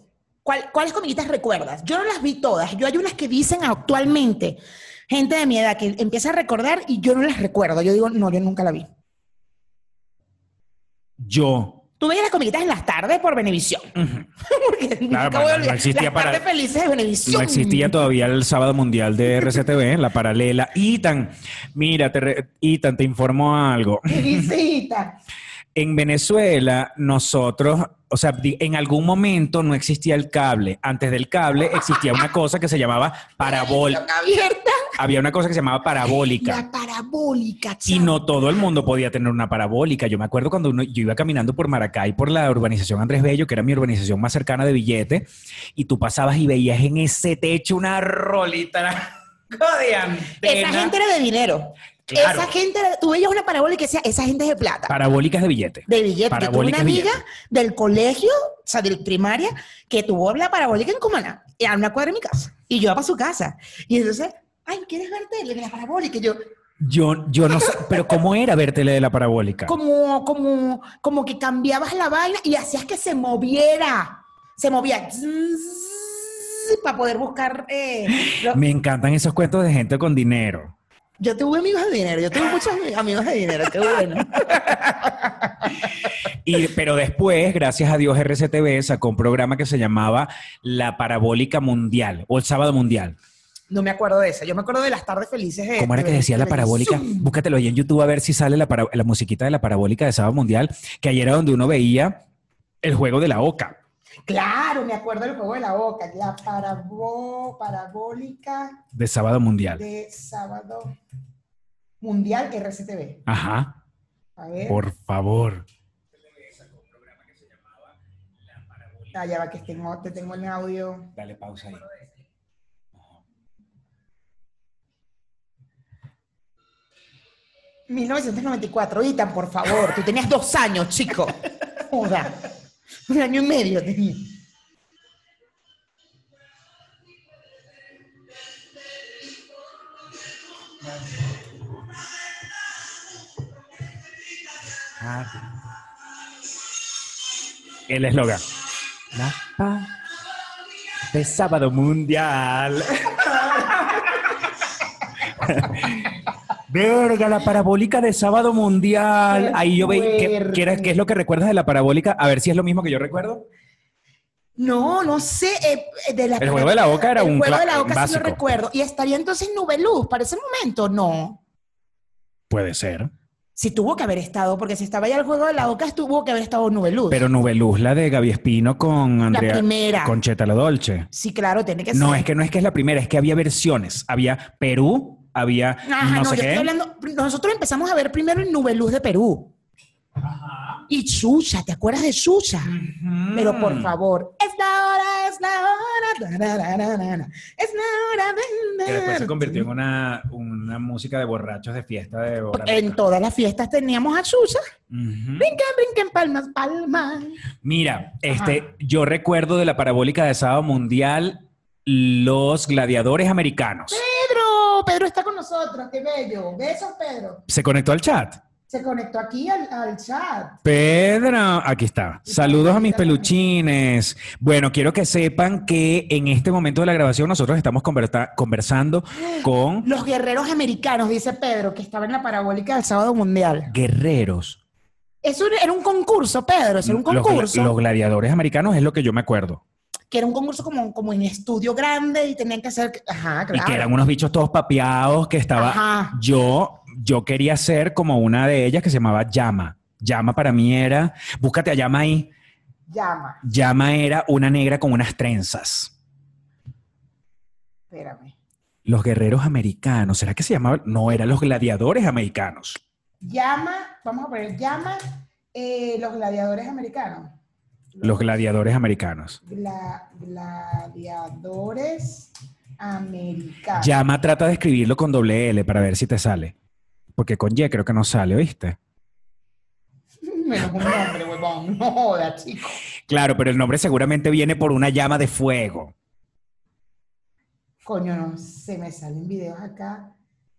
¿Cuál- ¿Cuáles comiquitas recuerdas? Yo no las vi todas. Yo hay unas que dicen actualmente, gente de mi edad que empieza a recordar y yo no las recuerdo. Yo digo, no, yo nunca la vi. Yo, Tú veías las comiquitas en las tardes por Venevisión. Porque nunca pero voy a no existía las para- tardes felices de Venevisión. No existía todavía el sábado mundial de RCTV, la paralela. Itan, mira, te re- Itan, te informo algo. Visita. En Venezuela, nosotros, o sea, en algún momento no existía el cable. Antes del cable existía una cosa que se llamaba abierta. había una cosa que se llamaba parabólica. La parabólica, Y chamo. no todo el mundo podía tener una parabólica. Yo me acuerdo cuando uno- yo iba caminando por Maracay, por la urbanización Andrés Bello, que era mi urbanización más cercana de billete, y tú pasabas y veías en ese techo una rolita. Esa gente era de dinero. Claro. Esa gente, tú veías una parabólica y decías, esa gente es de plata. Parabólicas de billete. de billete. Yo tuve una amiga billete. del colegio, o sea, de primaria, que tuvo la parabólica en Cumaná, a una cuadra de mi casa. Y yo iba para su casa. Y entonces, ay, ¿quieres ver tele de la parabólica? Y yo, Yo, yo no sé, pero ¿cómo era ver tele de la parabólica? como, como, como que cambiabas la vaina y hacías que se moviera. Se movía. Para poder buscar. eh, Me encantan esos cuentos de gente con dinero. Yo tuve amigos de dinero, yo tuve muchos amigos de dinero, qué bueno. Y, pero después, gracias a Dios, RCTV sacó un programa que se llamaba La Parabólica Mundial o el Sábado Mundial. No me acuerdo de eso, yo me acuerdo de las tardes felices de. ¿Cómo era que de- decía la parabólica? Búscatelo ahí en YouTube a ver si sale la, para- la musiquita de la parabólica de Sábado Mundial, que ayer era donde uno veía el juego de la oca. Claro, me acuerdo del juego de la boca, la parabó, parabólica De Sábado Mundial. de sábado mundial RCTV. Ajá, A ver, por favor. ah, ya va que tengo, te tengo el audio. Dale pausa ahí. ¿no? 1994, Itan, por favor, tú tenías dos años, chico. Joda. Un año y medio tenía. El eslogan. La paz de Sábado Mundial. Verga, la parabólica de Sábado Mundial. Qué Ahí yo veía. ¿qué, fuerte. qué era- qué es lo que recuerdas de la parabólica? A ver si es lo mismo que yo recuerdo. No, no sé. eh, de la El juego de la Oca era el un juego cla- de la Oca sí lo recuerdo. Y estaría entonces Nubeluz para ese momento, no. Puede ser. Sí tuvo que haber estado, porque si estaba ya el juego de la Oca, tuvo que haber estado Nubeluz. Pero Nubeluz, la de Gaby Espino con Andrea. primera. Con Cheta La Dolce. Sí, claro, tiene que No, ser. es que no es que es la primera, es que había versiones. Había Perú, había Ajá, no, no, sé yo qué. estoy hablando. Nosotros empezamos a ver primero el Nubeluz de Perú. Y Xuxa, ¿te acuerdas de Xuxa? Pero Mm. por favor, es la hora, es la hora, da, da, da, da, da, es la hora. da, Que después se convirtió en una, una música de borrachos de fiesta de hora En todas las fiestas teníamos a Xuxa. Ujú. Brinquen, brinquen, palmas, palmas. Mira, este, yo recuerdo de la parabólica de Sábado Mundial los gladiadores americanos. Pedro, Pedro está con nosotros, qué bello. Besos, Pedro. ¿Se conectó al chat? Se conectó aquí al, al chat. Pedro, aquí está. Saludos a mis peluchines. Bueno, quiero que sepan que en este momento de la grabación nosotros estamos conversando con Los guerreros americanos, dice Pedro, que estaba en la parabólica del sábado mundial. guerreros. Eso era un concurso, Pedro, eso era un Los gla- concurso. Los, gladiadores americanos es lo que yo me acuerdo. Que era un concurso como, como en estudio grande y tenían que hacer. Ajá, claro. Y que eran unos bichos todos papeados que estaba. Ajá. Yo, yo quería ser como una de ellas que se llamaba Llama. Llama para mí era. Búscate a Llama ahí. Llama. Llama era una negra con unas trenzas. Espérame. Los guerreros americanos. ¿Será que se llamaban? No, eran los gladiadores americanos. Llama, vamos a poner llama eh, los gladiadores americanos. Los gladiadores americanos. Gla- gladiadores americanos. Llama trata de escribirlo con doble L para ver si te sale. Porque con Y creo que no sale, ¿oíste? Menos un nombre, huevón. No joda, chico. Claro, pero el nombre seguramente viene por una llama de fuego. Coño, no se me salen videos acá.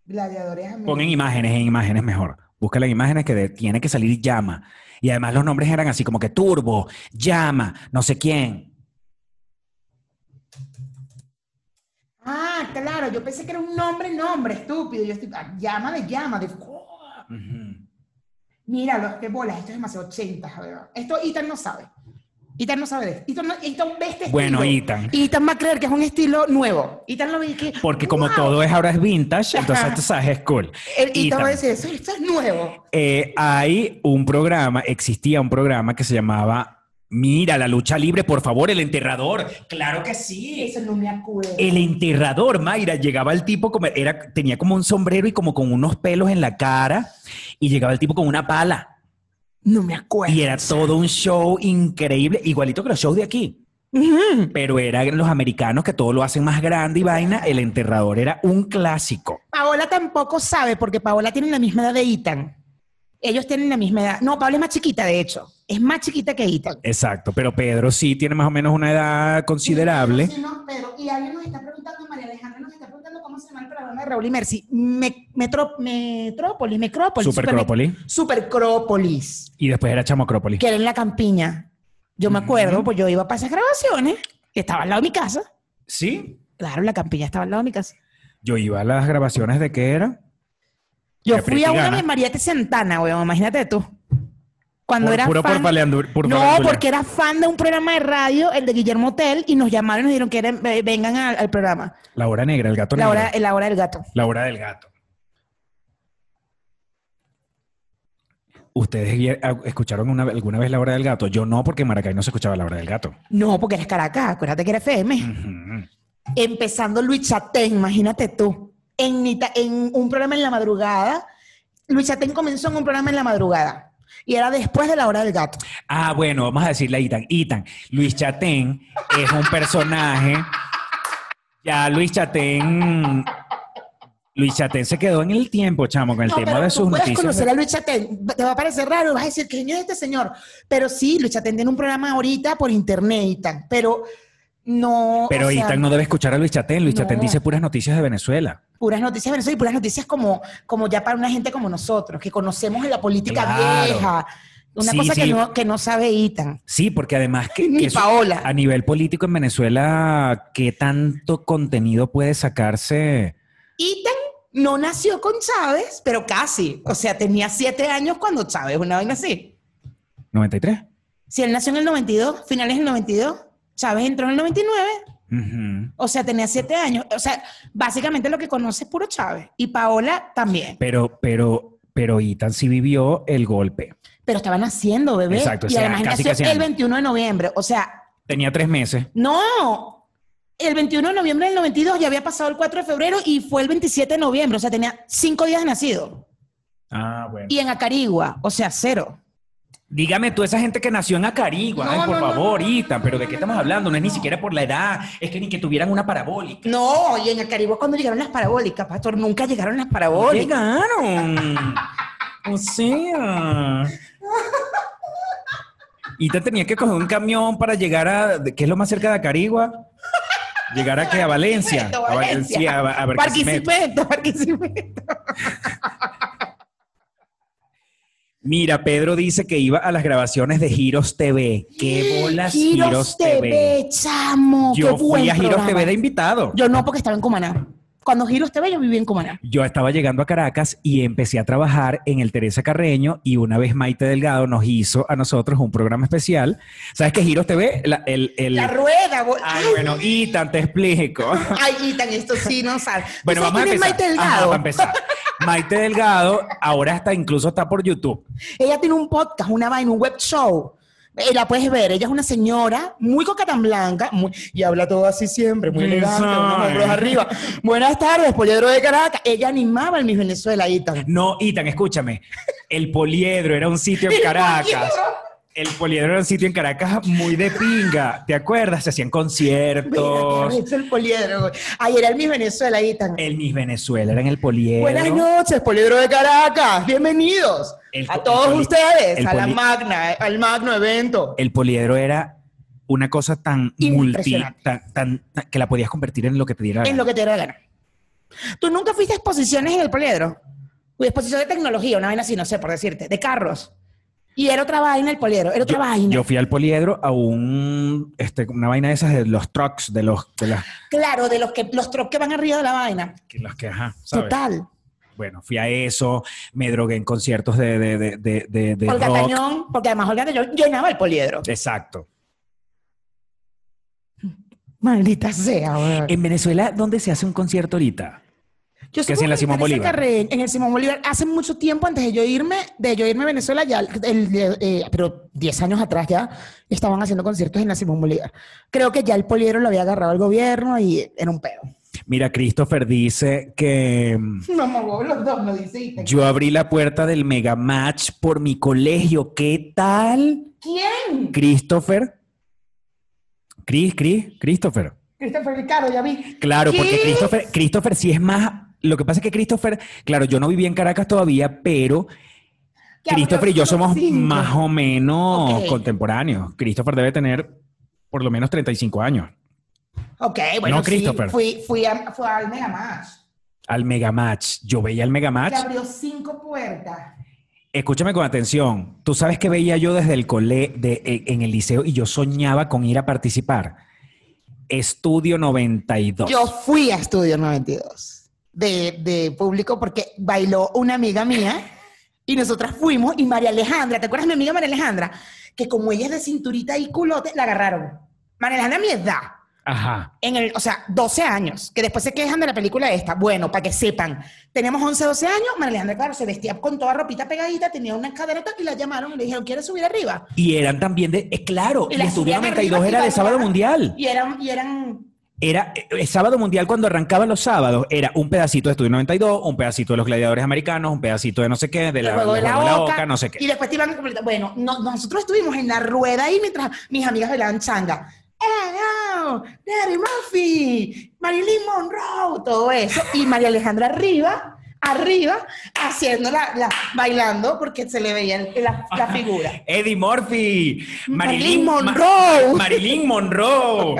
Gladiadores americanos. Pon en imágenes, en imágenes mejor. Búscala en imágenes que de- tiene que salir llama. Y además los nombres eran así como que Turbo, Llama, no sé quién. Ah, claro, yo pensé que era un nombre, nombre, estúpido. Yo estoy, ah, llama de llama, de. Mira, los que bolas, esto es demasiado 80, ¿verdad? Esto Ethan no sabe. Ethan no sabe de esto. Ethan, no- Ethan ve este Bueno, estilo. Ethan. Ethan va a creer que es un estilo nuevo. Ethan lo ve y que. Porque como ¡wow! todo es ahora es vintage, entonces tú sabes, es cool. El Ethan, Ethan. va a decir, eso, esto es nuevo. Eh, hay un programa, existía un programa que se llamaba Mira, la lucha libre, por favor, el enterrador. Claro que sí. Eso no me acuerdo. El enterrador, Mayra, llegaba el tipo, como, era, tenía como un sombrero y como con unos pelos en la cara, y llegaba el tipo con una pala. No me acuerdo. Y era todo un show increíble, igualito que los shows de aquí. Pero eran los americanos que todo lo hacen más grande y vaina. El enterrador era un clásico. Paola tampoco sabe, porque Paola tiene la misma edad de Ethan. Ellos tienen la misma edad. No, Paola es más chiquita, de hecho. Es más chiquita que Ethan. Exacto, pero Pedro sí tiene más o menos una edad considerable. Sí, no, pero, y alguien nos está preguntando, María Alejandra nos está preguntando cómo se llama el programa de Raúl y Mercy. Me- metro- metrópolis, Mecrópolis. Supercrópolis. Supercrópolis, Y después era Chamocrópolis. que era en la campiña. Yo me acuerdo, pues yo iba para esas grabaciones, que estaba al lado de mi casa. Sí. Claro, la campiña estaba al lado de mi casa. Yo iba a las grabaciones de qué era. Yo fui a una de Mariette Santana, weón, imagínate tú. Cuando Por- era puro por fan- por no, porque era fan de un programa de radio, el de Guillermo Tell, y nos llamaron y nos dijeron que eran- eh, vengan al, al programa. La hora negra, el gato La negro. hora, la hora del gato. La hora del gato. ¿Ustedes ye- a- escucharon una- alguna vez la hora del gato? Yo no, porque en Maracay no se escuchaba la hora del gato. No, porque eres Caracas, acuérdate que era FM. Empezando Luis Chatén, imagínate tú. En, un programa en la madrugada. Luis Chatén comenzó en un programa en la madrugada. Y era después de la hora del gato. Ah, bueno, vamos a decirle a Itan. Itan, Luis Chatén es un personaje. Ya Luis Chatén. Luis Chatén se quedó en el tiempo, chamo, con el No, tema pero de tú sus puedes noticias. conocer a Luis Chatén. Te va a parecer raro, vas a decir, ¿qué es este señor? Pero sí, Luis Chatén tiene un programa ahorita por internet y tal. Pero no. Pero sea, Itan no debe escuchar a Luis Chatén. Luis no. Chatén dice puras noticias de Venezuela. Puras noticias de Venezuela y puras noticias como, como ya para una gente como nosotros, que conocemos en la política Claro. vieja. Una Sí, cosa sí. que, no, que no sabe Itan. Sí, porque además que, Ni que eso- Paola. a nivel político en Venezuela, ¿qué tanto contenido puede sacarse? Itan no nació con Chávez, pero casi. O sea, tenía siete años cuando Chávez, una vaina así. ¿93? Si él nació en el 92, finales del 92, Chávez entró en el 99, O sea, tenía siete años. O sea, básicamente lo que conoce es puro Chávez. Y Paola también. Pero, pero, pero Itan sí vivió el golpe. Pero estaba naciendo, bebé. Exacto, o y sea, además casi, el años. 21 de noviembre. O sea, Tenía tres meses. No, el 21 de noviembre del 92 ya había pasado el 4 de febrero y fue el 27 de noviembre, o sea, tenía cinco días de nacido. Ah, bueno. Y en Acarigua, o sea, cero. Dígame tú, esa gente que nació en Acarigua, No, ay, por no, favor, no, Itan, pero ¿de qué estamos hablando? No es ni siquiera por la edad, es que ni que tuvieran una parabólica. No, y en Acarigua cuando llegaron las parabólicas, pastor, nunca llegaron las parabólicas. Llegaron. O sea. Itan tenía que coger un camión para llegar a. ¿Qué es lo más cerca de Acarigua? Llegar a qué? A Valencia. A Valencia, a, a Barquisimeto. Barquisimeto, Barquisimeto. Mira, Pedro dice que iba a las grabaciones de Giros TV. ¡Qué bolas Giros, Giros TV! TV, chamo. Yo qué fui buen a Giros programa. TV de invitado. Yo no, porque estaba en Cumaná. Cuando Giros TV yo viví en Cumaná. Yo estaba llegando a Caracas y empecé a trabajar en el Teresa Carreño y una vez Maite Delgado nos hizo a nosotros un programa especial. ¿Sabes qué Giros TV? La- el, el- La rueda. bo- Ay, bueno, Itan, te explico. Ay, Itan, esto sí no sabe. ¿Tú Bueno, sabes vamos a empezar. Maite Ajá, Delgado? para empezar. Maite Delgado ahora está incluso está por YouTube. Ella tiene un podcast, una vaina, un web show. Eh, La puedes ver, ella es una señora muy coca tan blanca muy- y habla todo así siempre, muy elegante, unos hombros arriba. Buenas tardes, Poliedro de Caracas. Ella animaba el Miss Venezuela, Itan. No, Itan, escúchame. El Poliedro era un sitio en Caracas. El Poliedro era un sitio en Caracas muy de pinga. ¿Te acuerdas? Se hacían Mira, conciertos. arrecho el Poliedro. Ay, era el Miss Venezuela, Itan. El Miss Venezuela era en el Poliedro. Buenas noches, Poliedro de Caracas. Bienvenidos El- a todos ustedes, el a la magna, al magno evento. el poliedro era una cosa tan multi, tan, tan- tan- que la podías convertir en lo que te diera la En gana. lo que te da la gana. ¿Tú nunca fuiste a exposiciones en el Poliedro? Uy, exposición de tecnología, una vaina así, no sé, por decirte, de carros. Y era otra vaina el Poliedro, era otra yo, vaina. yo fui al poliedro a un este, una vaina de esas de los trucks, de los de las Claro, de los que los trucks que van arriba de la vaina. que los que ajá, ¿sabes? Total. Bueno, fui a eso, me drogué en conciertos de de de de, de- Olga rock. Tañón, porque además Olga Tañón llenaba el Poliedro. Exacto. Maldita sea. En Venezuela, ¿dónde se hace un concierto ahorita? Yo Que en la Simón Bolívar. Carreño, en el Simón Bolívar, hace mucho tiempo antes de yo irme, de yo irme a Venezuela, ya, el- eh, pero 10 años atrás ya, estaban haciendo conciertos en la Simón Bolívar. Creo que ya el poliedro lo había agarrado el gobierno y era un pedo. Mira, Christopher dice que mm, No, los dos yo abrí la puerta del Mega Match por mi colegio. ¿Qué tal? ¿Quién? Christopher. Chris, Chris, Christopher. Christopher Ricardo, ya vi. Claro, porque. Christopher, Christopher sí es más. Lo que pasa es que Christopher, claro, yo no viví en Caracas todavía, pero Christopher y yo somos cinco. más o menos contemporáneos. Christopher debe tener por lo menos 35 años. Ok, bueno, No, sí, fui, fui, a, fui al Mega Match, Al Mega Match. Yo veía el Mega Match. abrió cinco puertas. Escúchame con atención. Tú sabes que veía yo desde el cole de, en, en el liceo y yo soñaba con ir a participar. Estudio 92. Yo fui a Estudio 92 de, de público porque bailó una amiga mía y nosotras fuimos y María Alejandra, ¿te acuerdas de mi amiga María Alejandra? Que como ella es de cinturita y culote, la agarraron. María Alejandra mi edad, Ajá. en el, o sea, 12 años, que después se quejan de la película esta. Bueno, para que sepan, tenemos 11, 12 años, María Alejandra, claro, se vestía con toda ropita pegadita, tenía una cadeneta y la llamaron y le dijeron, ¿quieres subir arriba? Y eran también de. eh, claro, Y el la Estudio subían 92 arriba y era de. Sábado Mundial. Y eran, y eran Era eh, el Sábado Mundial cuando arrancaba los sábados. Era un pedacito de Estudio 92, un pedacito de los gladiadores americanos, un pedacito de no sé qué, de el la, de oca, oca, no sé qué. Y después te iban. Bueno, no- nosotros estuvimos en la rueda ahí mientras mis amigas bailaban changa. ¡Eh, no! ¡Daddy Murphy! ¡Marilyn Monroe! Todo eso. Y María Alejandra arriba, arriba, haciendo la, la- bailando porque se le veía el- la, la figura. Eddie Murphy, Marilyn Marilyn Ma- Monroe. Marilyn Monroe.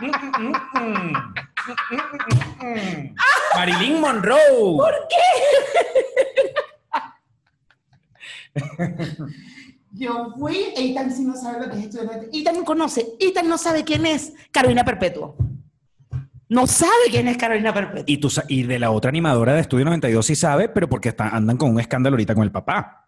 Mm, mm, mm, mm. Mm, mm, mm, mm. Marilyn Monroe. ¿Por qué? Yo fui, Ethan sí no sabe lo que es. Ethan no conoce, Ethan no sabe quién es Carolina Perpetuo. No sabe quién es Carolina Perpetuo. Y, tú, sa- y de la otra animadora de Estudio 92 sí sabe, pero porque está- andan con un escándalo ahorita con el papá.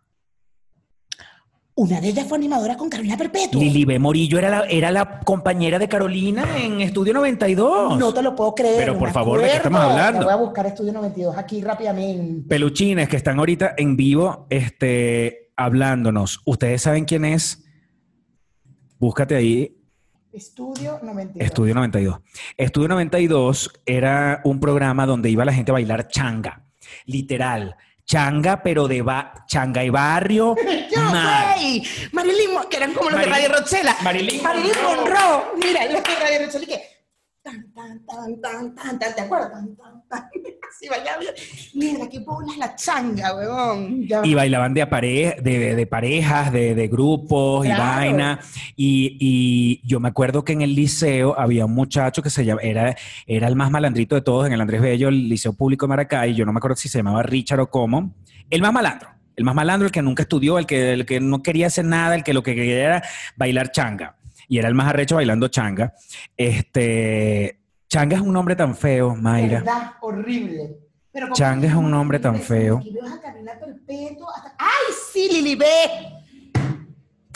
Una de ellas fue animadora con Carolina Perpetuo. Lili B. Morillo era la, era la compañera de Carolina en Estudio 92. No te lo puedo creer. Pero, no por me favor, ¿de qué acuerdo. estamos hablando? Voy a buscar Estudio 92 aquí rápidamente. Peluchines que están ahorita en vivo este, hablándonos. ¿Ustedes saben quién es? Búscate ahí Estudio 92. Estudio 92. Estudio 92 era un programa donde iba la gente a bailar changa. Literal. Changa, pero de ba- changa y barrio. Yo sé. Marilyn, que eran como los de Marilyn- Radio Rochela. Marilyn Marilyn Monroe. Monroe. Mira, los de Radio Rochela y que tan, tan, tan, tan, tan, tan, ¿te acuerdas? Tan, tan, tan. Así bailaba. Mira, qué bola es la changa, weón. Ya- Y bailaban de, apare- de, de parejas, de, de grupos y Claro. vaina. Y, y yo me acuerdo que en el liceo había un muchacho que se llama, era, era el más malandrito de todos en el Andrés Bello, el Liceo Público de Maracay. Yo no me acuerdo si se llamaba Richard o cómo. El más malandro. El más malandro, el que nunca estudió, el que, el que no quería hacer nada, el que lo que quería era bailar changa. Y era el más arrecho bailando changa. Este. Changa es un nombre tan feo, Mayra. ¿Verdad? Horrible. Pero como- Changa es un nombre tan feo. Aquí veo a Carolina Perpetuo. hasta- ¡Ay, sí, Lili B!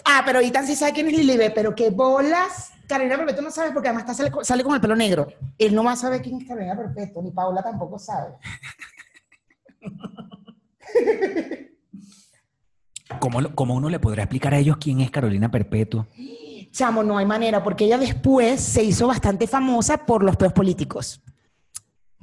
Ah, pero Itan sí sabe quién es Lili B, pero qué bolas. Carolina Perpetuo no sabe porque además está- sale, sale con el pelo negro. Él no más sabe quién es Carolina Perpetuo, ni Paola tampoco sabe. ¿Cómo, cómo uno le podrá explicar a ellos quién es Carolina Perpetuo? Chamo, no hay manera, porque ella después se hizo bastante famosa por los peos políticos.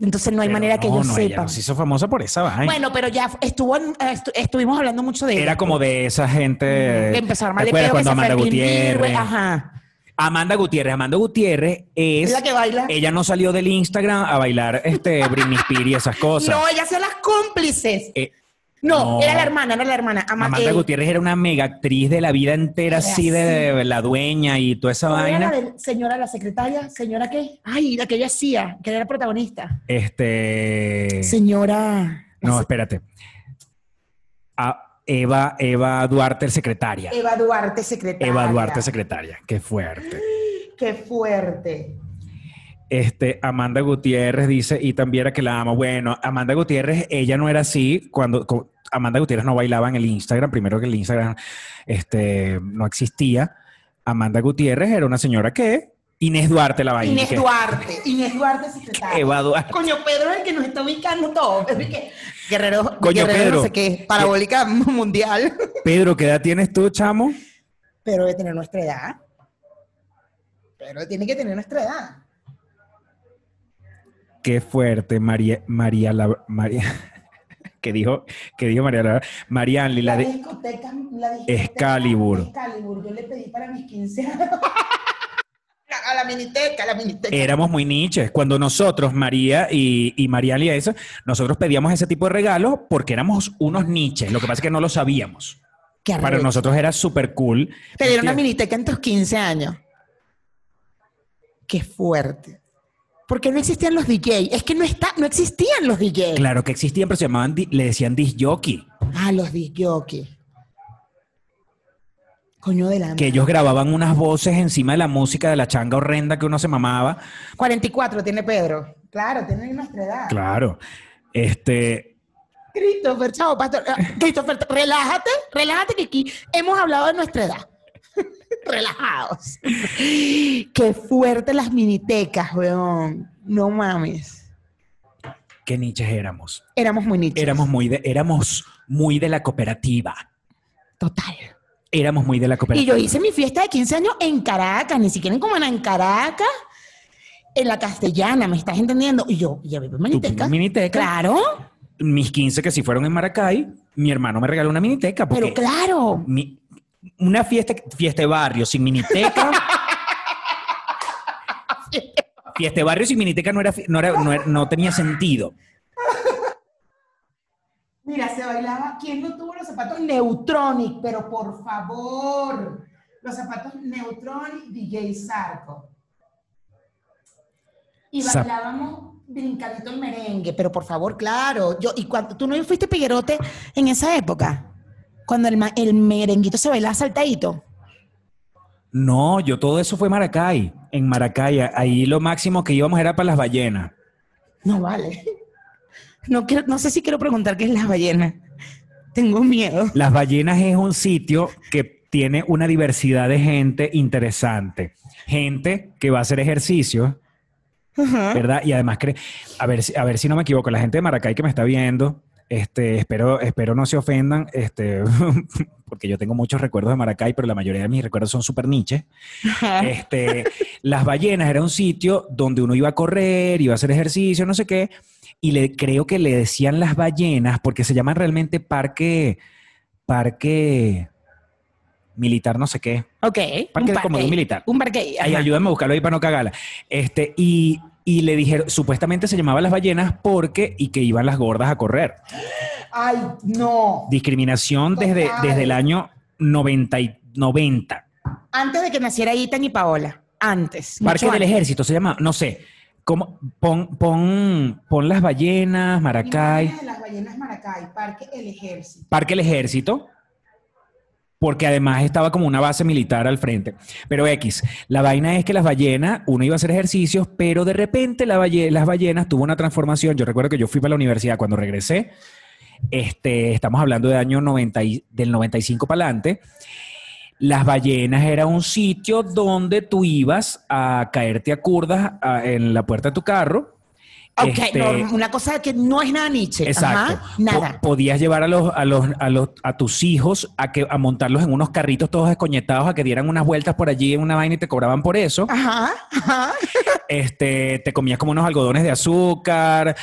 Entonces no hay Pero manera que no, ella sepan. no se hizo famosa por esa vaina. Bueno, pero ya estuvo eh, estu- estuvimos hablando mucho de ella. Era como de esa gente. que empezó a armar ¿Te de que cuando Amanda Gutiérrez? Ajá. Amanda Gutiérrez. Amanda Gutiérrez es. Es la que baila. Ella no salió del Instagram a bailar este Britney Spears y esas cosas. No, ellas son las cómplices. Eh, no, no. era la hermana, era la hermana. Ama- Amanda eh, Gutiérrez era una mega actriz de la vida entera, Era así de, la dueña y toda esa ¿cómo era vaina. la de- señora, la secretaria, señora qué? Ay, la que ella hacía, que era protagonista. Este. Señora. No, espérate. Ah, Eva, Eva Duarte, secretaria. Eva Duarte, secretaria. Eva Duarte, secretaria. Qué fuerte. Qué fuerte. Este, Amanda Gutiérrez dice, y también era que la amo. Bueno, Amanda Gutiérrez, ella no era así cuando Amanda Gutiérrez no bailaba en el Instagram, primero que el Instagram este, no existía. Amanda Gutiérrez era una señora que Inés Duarte la vaina. Inés Duarte. Inés Duarte secretaria. Eva Duarte. Coño, Pedro es el que nos está ubicando todo. Es que Guerrero, Coño, Guerrero Pedro. no sé qué, parabólica mundial. Pedro, ¿qué edad tienes tú, chamo? Pero debe tener nuestra edad. Pero tiene que tener nuestra edad. Qué fuerte, María, María, la, María, que dijo, que dijo María, la, de, discoteca, la discoteca Excalibur. Excalibur. Yo le pedí para mis 15 años. a la miniteca, a la miniteca. éramos muy niches. Cuando nosotros, María y, y Marianli, eso, nosotros pedíamos ese tipo de regalos porque éramos unos niches. Lo que pasa es que no lo sabíamos. Qué Para arrecho. nosotros era súper cool. Te dieron una miniteca en tus 15 años. Qué fuerte. Porque no existían los DJ. Es que no, está, no existían los DJ. Claro que existían, pero se llamaban, le decían disc jockey. Ah, los DJ. Coño de la Que ellos grababan unas voces encima de la música de la changa horrenda que uno se mamaba. 44 tiene Pedro. Claro, tiene nuestra edad. Claro. Este, Christopher, chao, pastor. Ah, Christopher, relájate, relájate que aquí hemos hablado de nuestra edad. Relajados. Qué fuerte las minitecas, weón. No mames. ¿qué niches éramos? Éramos muy nichos. Éramos muy de, éramos muy de la cooperativa. Total. Éramos muy de la Y cooperativa. yo hice mi fiesta de 15 años en Caracas, ni siquiera en Cumaná, en Caracas, en la castellana, ¿me estás entendiendo? Y yo, y a mi miniteca. miniteca. Claro, Mis 15 que sí fueron en Maracay, mi hermano me regaló una miniteca. Porque pero claro. mi- una fiesta, fiesta de barrio sin miniteca. fiesta de barrio sin miniteca no, era, no, era- no, era- no tenía sentido. Mira, se bailaba. ¿Quién no tuvo los zapatos Neutronic? Pero por favor, los zapatos Neutronic DJ Sarco. Y bailábamos brincadito el merengue, pero por favor, claro. Yo, ¿Y cuando tú no fuiste piguerote en esa época? Cuando el, merenguito se bailaba saltadito. No, yo todo eso fue Maracay. En Maracay, ahí lo máximo que íbamos era para las ballenas. No vale. No, quiero- no sé si quiero preguntar qué es las ballenas. Tengo miedo. Las ballenas es un sitio que tiene una diversidad de gente interesante. Gente que va a hacer ejercicio. ¿verdad? Y además, cree, a, ver, a ver si no me equivoco, la gente de Maracay que me está viendo, este, espero, espero no se ofendan, este, porque yo tengo muchos recuerdos de Maracay, pero la mayoría de mis recuerdos son súper niches. Este, las ballenas era un sitio donde uno iba a correr, iba a hacer ejercicio, no sé qué, y le, creo que le decían las ballenas, porque se llaman realmente parque, parque militar, no sé qué. Ok. Parque un como de un militar. Un parque. Ay, ayúdame a buscarlo ahí para no cagarla. Este, y, y le dijeron, supuestamente se llamaba las ballenas porque, y que iban las gordas a correr. Ay, no. Discriminación desde, Total. desde el año 90. y- 90. Antes de que naciera Ethan y Paola. Antes. Parque del antes. Ejército se llama, no sé. ¿Cómo? Pon, pon, pon las ballenas, Maracay. Las ballenas Maracay, Parque El Ejército. Parque el Ejército, porque además estaba como una base militar al frente. Pero X, la vaina es que las ballenas, uno iba a hacer ejercicios, pero de repente la balle- las ballenas tuvo una transformación. Yo recuerdo que yo fui para la universidad cuando regresé, este, estamos hablando del año 90 y- del 95 para adelante. Las ballenas era un sitio donde tú ibas a caerte a curdas en la puerta de tu carro. Ok, Este, no, una cosa que no es nada Nietzsche. Exacto. Ajá, nada. Po- podías llevar a los, a los, a los, a tus hijos a que a montarlos en unos carritos todos descoñetados a que dieran unas vueltas por allí en una vaina y te cobraban por eso. Ajá, ajá. Este, te comías como unos algodones de azúcar.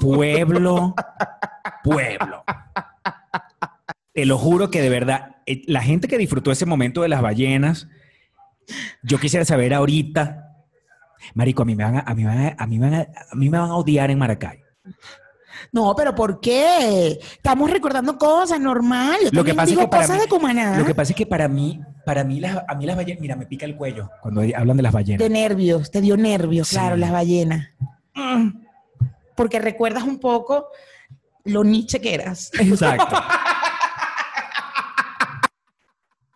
Pueblo, pueblo. Te lo juro que de verdad, eh, la gente que disfrutó ese momento de las ballenas, yo quisiera saber ahorita, Marico, a mí me van a, a mí me van a, a mí me van a, a mí me van a odiar en Maracay. No, pero ¿por qué? Estamos recordando cosas normal. Yo Lo que pasa es digo que para cosas mí- de Cumaná. Lo que pasa es que para mí, para mí las, a mí las ballenas, mira, me pica el cuello cuando hablan de las ballenas. De nervios, te dio nervios, Sí. claro, las ballenas. Mm. Porque recuerdas un poco lo Nietzsche que eras. Exacto.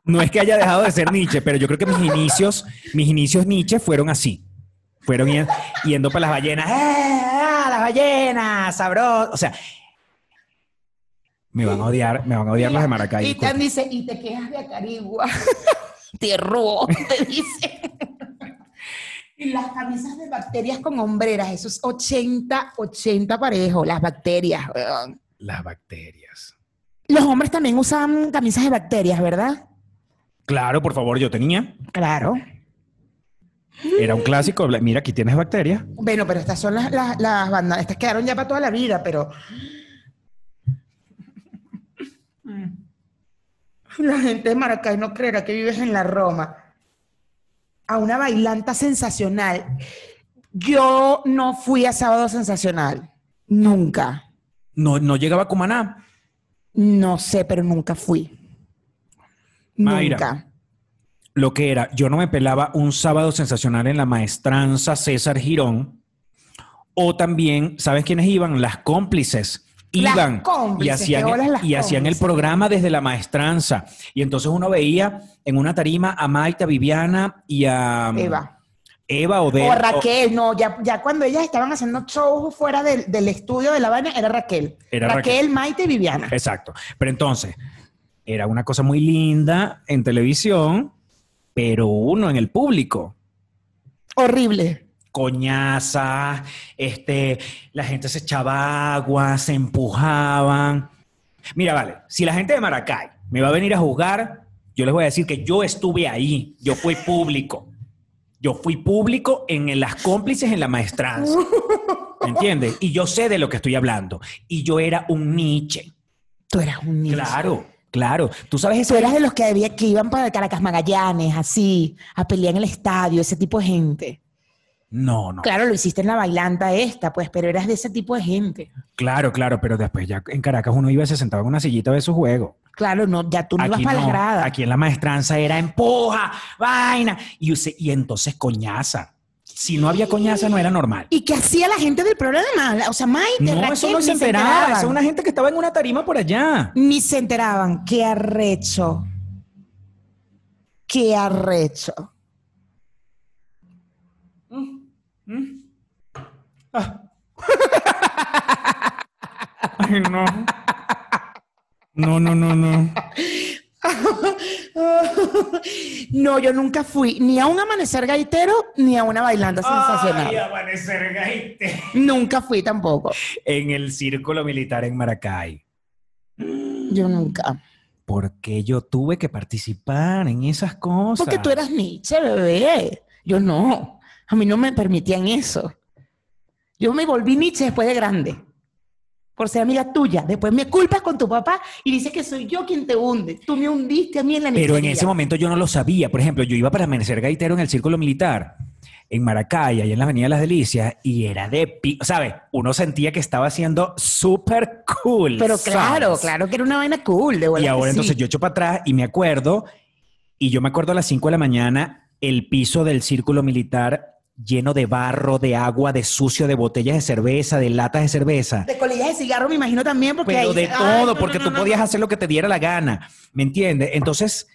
No es que haya dejado de ser Nietzsche, pero yo creo que mis inicios, mis inicios Nietzsche fueron así. Fueron yen- yendo para las ballenas. ¡Eh, ah, las ballenas! ¡Sabroso! O sea, me van a odiar, me van a odiar los de Maracay. Y tan dice, y te quejas de Acarigua. Te robó, te dice. Y las camisas de bacterias con hombreras, eso es 80, 80 parejo, las bacterias. weón. Las bacterias. Los hombres también usan camisas de bacterias, ¿verdad? Claro, por favor, yo tenía. Claro. Era un clásico. Mira, aquí tienes bacterias. Bueno, pero estas son las, las, las bandas, estas quedaron ya para toda la vida, pero... La gente de Maracay no creerá que vives en la Roma. A una bailanta sensacional. Yo no fui a Sábado Sensacional. Nunca. No, no llegaba a Cumaná. No sé, pero nunca fui. Mayra. Nunca. Lo que era, yo no me pelaba un sábado sensacional en la maestranza César Girón. O también, ¿sabes quiénes iban? Las cómplices. Las Iban y cómplices, hacían, bolas las y hacían el programa desde la maestranza. Y entonces uno veía en una tarima a Maite, a Viviana y a um, Eva. Eva o de O Raquel, no, ya, ya cuando ellas estaban haciendo shows fuera del, del estudio de La Habana, era Raquel. Era Raquel, Raquel. Maite y Viviana. Exacto. Pero entonces, era una cosa muy linda en televisión, pero uno en el público. Horrible. Coñaza, este, la gente se echaba agua, se empujaban. Mira, vale, si la gente de Maracay me va a venir a juzgar, yo les voy a decir que yo estuve ahí, yo fui público. Yo fui público en las cómplices en la maestranza. ¿Me entiendes? Y yo sé de lo que estoy hablando. Y yo era un Nietzsche. Tú eras un niño. Claro, claro. Tú sabes Tú ese eras de los que, había, que iban para Caracas Magallanes, así, a pelear en el estadio, ese tipo de gente. No, no. Claro, lo hiciste en la bailanta esta, pues, pero eras de ese tipo de gente. Claro, claro, pero después ya en Caracas uno iba y se sentaba en una sillita de su juego. Claro, no, ya tú no ibas para las no, gradas. aquí en la maestranza era empuja, vaina, y, y entonces coñaza. Si no había coñaza no era normal. ¿Y qué hacía la gente del programa? O sea, Maite, No, Raquel, eso no se enteraba. enteraban. Es una gente que estaba en una tarima por allá. Ni se enteraban. Qué arrecho. Qué arrecho. Ah. Ay, no. No, no, no, no. No, yo nunca fui ni a un amanecer gaitero ni a una bailanta sensacional. Ay, amanecer gaite. Nunca fui tampoco. En el círculo militar en Maracay. Yo nunca. Porque yo tuve que participar en esas cosas. Porque tú eras Nietzsche, bebé. Yo no. A mí no me permitían eso. Yo me volví Nietzsche después de grande. Por ser amiga tuya. Después me culpas con tu papá y dices que soy yo quien te hunde. Tú me hundiste a mí en la Pero en ese momento yo no lo sabía. Por ejemplo, yo iba para Amanecer Gaitero en el Círculo Militar, en Maracay, ahí en la Avenida de las Delicias, y era de... pi- ¿Sabes? Uno sentía que estaba siendo súper cool. Pero claro, ¿sabes? claro que era una vaina cool. De Y ahora sí. entonces yo echo para atrás y me acuerdo, y yo me acuerdo a las 5 de la mañana, el piso del Círculo Militar lleno de barro, de agua, de sucio, de botellas de cerveza, de latas de cerveza. De colillas de cigarro me imagino también porque Pero ahí- de Ay, todo, no, porque no, tú podías hacer lo que te diera la gana. ¿Me entiendes? Entonces,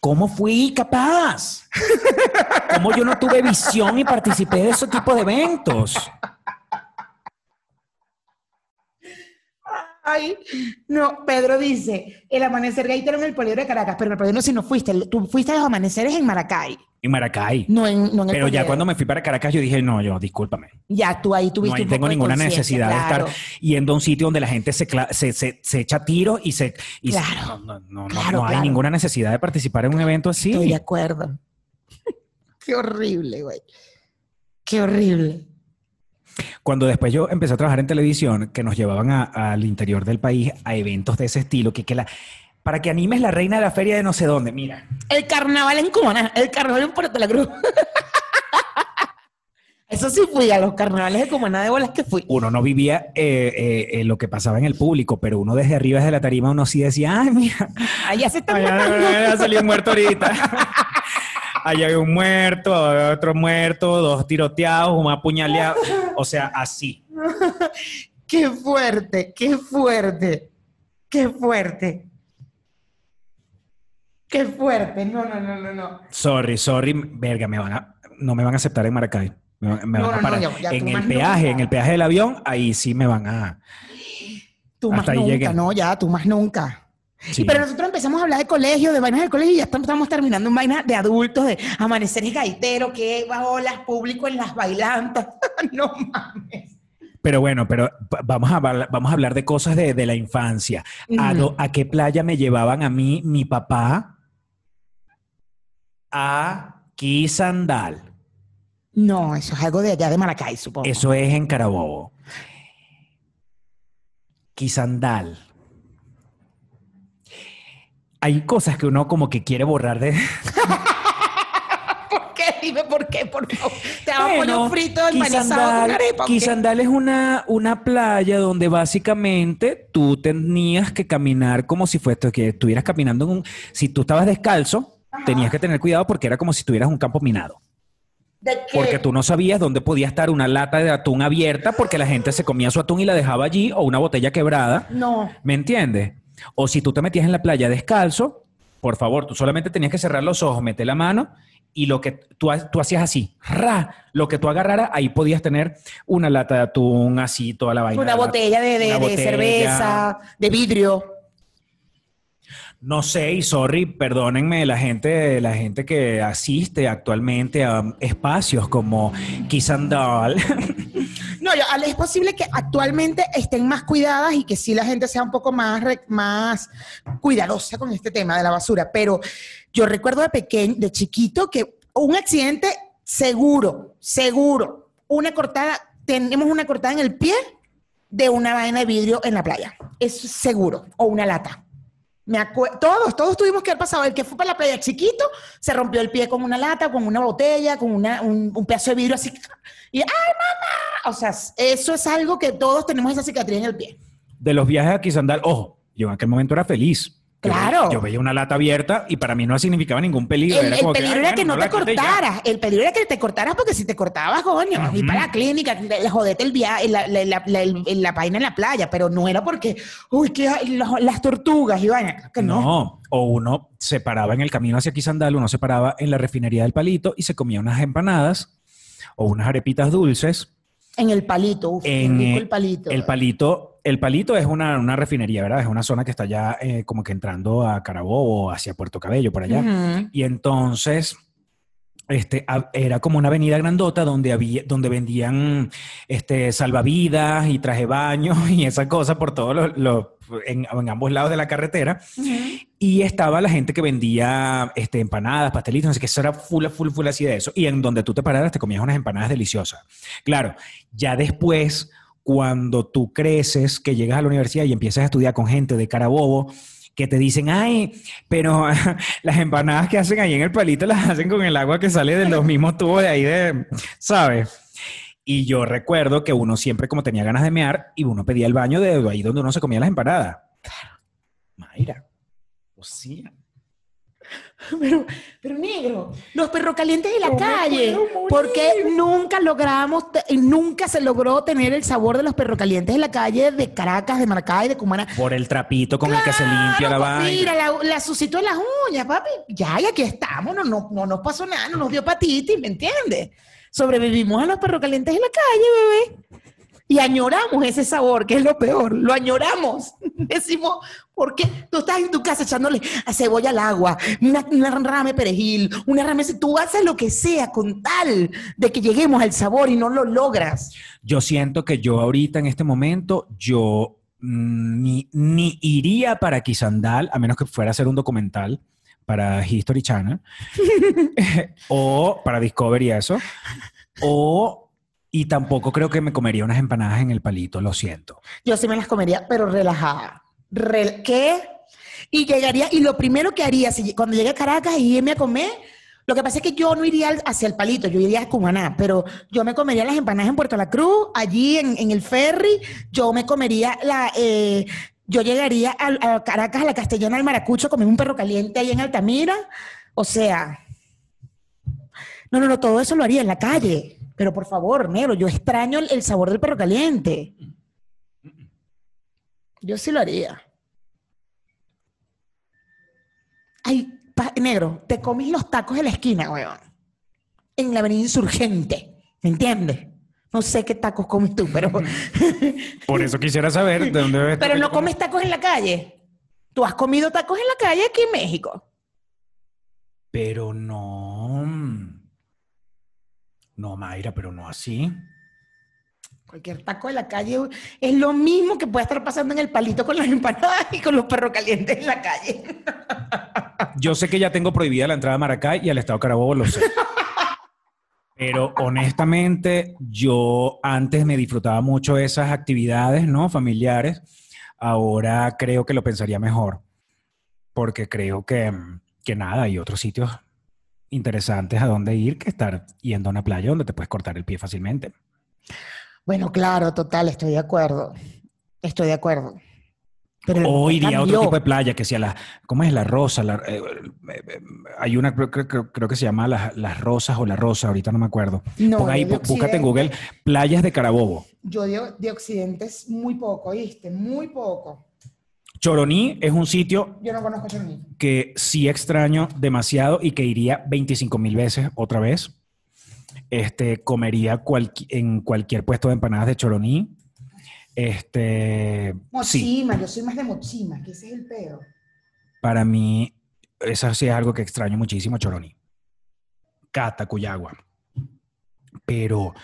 ¿cómo fui capaz? ¿Cómo yo no tuve visión y participé de ese tipo de eventos? Ay, no, Pedro dice, el amanecer gaitero en el poliedro de Caracas, pero en el poliedro si no fuiste, tú fuiste a los amaneceres en Maracay, En Maracay. no en, no en el Pero ya poliedro. cuando me fui para Caracas, yo dije, no, yo, discúlpame. Ya, tú ahí No tuviste un poco tengo de ninguna conciencia, necesidad de estar yendo a un sitio donde la gente se, cla- se, se- se echa tiros y se... y se- Claro, no, no, no, no, claro, no hay claro. ninguna necesidad de participar en un evento así. Estoy de acuerdo. Qué horrible, güey. Qué horrible. Cuando después yo empecé a trabajar en televisión, que nos llevaban al interior del país a eventos de ese estilo, que, que la, para que animes la reina de la feria de no sé dónde, mira. El carnaval en Cumaná, el carnaval en Puerto La Cruz. Eso sí fui, a los carnavales de Cumaná de bolas que fui. Uno no vivía eh, eh, eh, lo que pasaba en el público, pero uno desde arriba, desde la tarima, uno sí decía, ay, mira, Allá se allá, matando. allá salió muerto ahorita. Allá hay un muerto, otro muerto, dos tiroteados, un apuñaleado. O sea, así. Qué fuerte, qué fuerte, qué fuerte. Qué fuerte. No, no, no, no, no. Sorry, sorry, verga, me van a, no me van a aceptar en Maracay. Me, me No, van a no, no, parar. ya- ya en el peaje, nunca. en el peaje del avión, ahí sí me van a. Tú Hasta más nunca, llegué. no, ya, tú más nunca. Sí. Pero nosotros empezamos a hablar de colegio, de vainas del colegio, y ya estamos, estamos terminando en vainas de adultos, de amaneceres gaiteros, que olas público en las bailantas. no mames. Pero bueno, pero va- vamos a, hablar- vamos a hablar de cosas de, de la infancia. ¿A, Ujú. do- ¿A qué playa me llevaban a mí mi papá? A Quisandal. No, eso es algo de allá de Maracay, supongo. Eso es en Carabobo. Quisandal. Hay cosas que uno como que quiere borrar de... ¿Por qué? Dime por qué, por favor. Te hago Bueno, pollo frito empanizado con arepa. Quisandal es una, una playa donde básicamente tú tenías que caminar como si fuese que estuvieras caminando en un... Si tú estabas descalzo, tenías que tener cuidado porque era como si estuvieras en un campo minado. ¿De qué? Porque tú no sabías dónde podía estar una lata de atún abierta porque la gente se comía su atún y la dejaba allí o una botella quebrada. No. ¿Me entiendes? O si tú te metías en la playa descalzo, por favor, tú solamente tenías que cerrar los ojos, meter la mano y lo que tú, tú hacías así, ra, lo que tú agarraras, ahí podías tener una lata de atún, así, toda la vaina. Una botella de, de- Una de botella. cerveza, de vidrio. No sé, y sorry, perdónenme la gente, la gente que asiste actualmente a espacios como Kissandal. No, yo- es posible que actualmente estén más cuidadas y que sí la gente sea un poco más, más cuidadosa con este tema de la basura. Pero yo recuerdo de pequeño, de chiquito, que un accidente seguro, seguro, una cortada, tenemos una cortada en el pie de una vaina de vidrio en la playa. Es seguro. O una lata. Me todos, todos tuvimos que haber pasado. El que fue para la playa chiquito se rompió el pie con una lata, con una botella, con una- un, pedazo de vidrio así. Y ¡ay, mamá! O sea, eso es algo que todos tenemos esa cicatriz en el pie. de los viajes a Kissandal, ojo, yo en aquel momento era feliz. Claro. Yo veía una lata abierta y para mí no significaba ningún peligro. El, era el como peligro era que no, te cortaras. El peligro era que te cortaras porque si te cortabas, coño, y para la clínica, jodete el viaje, la, la, la, la- vaina en la playa, pero no era porque, uy, que las, tortugas y vaina. Que no. No, o uno se paraba en el camino hacia Quisandal, uno se paraba en la refinería del Palito y se comía unas empanadas o unas arepitas dulces. En el palito, uf, En rico el palito. El Palito, el Palito es una, una refinería, ¿verdad? Es una zona que está ya eh, como que entrando a Carabobo, hacia Puerto Cabello, por allá. Y entonces, este, a- era como una avenida grandota donde, había, donde vendían este, salvavidas y traje baño y esa cosa por todos los, en, en ambos lados de la carretera. Y estaba la gente que vendía este, empanadas, pastelitos, no sé qué, eso era full, full, full así de eso. Y en donde tú te pararas te comías unas empanadas deliciosas. Claro, ya después, cuando tú creces, que llegas a la universidad y empiezas a estudiar con gente de Carabobo, que te dicen, ay, pero las empanadas que hacen ahí en el palito las hacen con el agua que sale de los mismos tubos de ahí de, ¿sabes? Y yo recuerdo que uno siempre como tenía ganas de mear y uno pedía el baño de ahí donde uno se comía las empanadas. Claro. Mayra. O sea, Pero, pero negro, los perros calientes de la calle, porque nunca logramos, nunca se logró tener el sabor de los perros calientes de la calle de Caracas, de Maracay, de Cumaná. por el trapito con el que se limpia la Claro, vaina. Mira, la, la suscitó en las uñas, papi. Ya, y aquí estamos, no, no, no nos pasó nada, no nos dio hepatitis, ¿me entiendes? Sobrevivimos a los perros calientes en la calle, bebé. Y añoramos ese sabor, que es lo peor. Lo añoramos. Decimos, ¿por qué? Tú estás en tu casa echándole a cebolla al agua, una, una rama de perejil, una rama de... Tú haces lo que sea con tal de que lleguemos al sabor y no lo logras. Yo siento que yo ahorita en este momento, yo mm, ni, ni iría para Quisandal, a menos que fuera a hacer un documental para History Channel, o para Discovery y eso, o... Y tampoco creo que me comería unas empanadas en el palito, lo siento. Yo sí me las comería, pero relajada. Rel- ¿Qué? Y llegaría, y lo primero que haría si, cuando llegue a Caracas y irme a comer, lo que pasa es que yo no iría hacia el palito, yo iría a Cumaná, pero yo me comería las empanadas en Puerto La Cruz, allí en, en el ferry, yo me comería la... eh, yo llegaría a, Caracas, a la Castellana, al Maracucho, comer un perro caliente ahí en Altamira. O sea, no, no, no, todo eso lo haría en la calle. Pero por favor, negro, yo extraño el, el sabor del perro caliente. Yo sí lo haría. Ay, negro, te comes los tacos de la esquina, weón. En la avenida Insurgente. ¿Me entiendes? No sé qué tacos comes tú, pero, Por eso quisiera saber de dónde ves pero no comes tacos en la calle. ¿Tú has comido tacos en la calle aquí en México? Pero no. No, Mayra, pero no así. Cualquier taco de la calle es lo mismo que puede estar pasando en el palito con las empanadas y con los perros calientes en la calle. Yo sé que ya tengo prohibida la entrada a Maracay y al Estado Carabobo lo sé. Pero honestamente, yo antes me disfrutaba mucho esas actividades, ¿no? Familiares. Ahora creo que lo pensaría mejor. Porque creo que, que nada, hay otros sitios interesantes a donde ir que estar yendo a una playa donde te puedes cortar el pie fácilmente. Bueno, claro, total, estoy de acuerdo. Estoy de acuerdo. Pero O a otro tipo de playa, que sea la, ¿cómo es la rosa? La- eh, eh, eh, hay una, creo, creo- creo- creo que se llama las, las rosas o la rosa, ahorita no me acuerdo. No, Ponga ahí, búscate en Google playas de Carabobo. Yo de, de Occidente es muy poco, ¿viste? Muy poco. Choroní es un sitio Yo no conozco Choroní. que sí extraño demasiado y que iría 25 mil veces otra vez. Este, comería en cualquier puesto de empanadas de Choroní. Este, sí, Mochima, yo soy más de Mochima, que ese es el pedo. para mí, eso sí es algo que extraño muchísimo, Choroní. Cata, Cuyagua. Pero,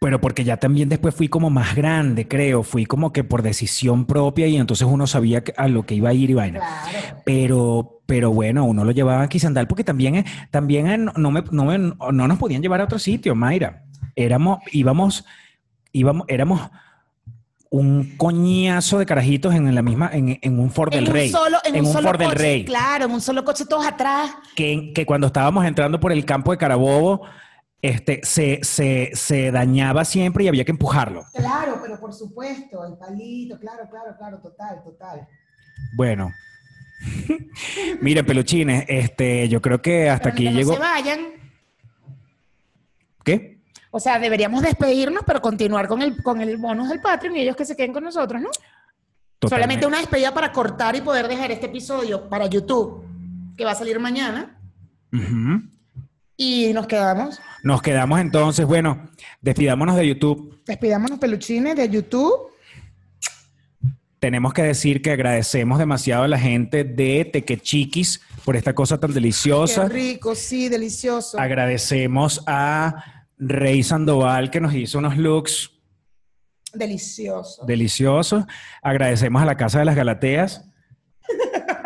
pero porque ya también después fui como más grande, creo. Fui como que por decisión propia y entonces uno sabía a lo que iba a ir y vaina. Claro. Pero, pero bueno, uno lo llevaba a Quisandal porque también, eh, también eh, no, me- no me- no nos podían llevar a otro sitio, Mayra. Éramos, íbamos, íbamos, éramos un coñazo de carajitos en la misma, en, en un Ford del en Rey. un solo, en, en un un solo Ford del Rey. Claro, en un solo coche todos atrás. Que, que cuando estábamos entrando por el campo de Carabobo, este, se, se, se dañaba siempre y había que empujarlo. Claro, pero por supuesto, el palito, claro, claro, claro, total, total. Bueno. Miren, peluchines, este, yo creo que hasta Pero aquí que no llegó. se vayan. ¿Qué? O sea, deberíamos despedirnos, pero continuar con el, con el bonus del Patreon y ellos que se queden con nosotros, ¿no? Totalmente. Solamente una despedida para cortar y poder dejar este episodio para YouTube, que va a salir mañana. Ujú. Y nos quedamos. Nos quedamos entonces, bueno, despidámonos de YouTube. Despidámonos peluchines de YouTube. Tenemos que decir que agradecemos demasiado a la gente de Tequechiquis por esta cosa tan deliciosa. Qué rico, sí, delicioso. Agradecemos a Rey Sandoval que nos hizo unos looks Delicioso. deliciosos. Agradecemos a la Casa de las Galateas.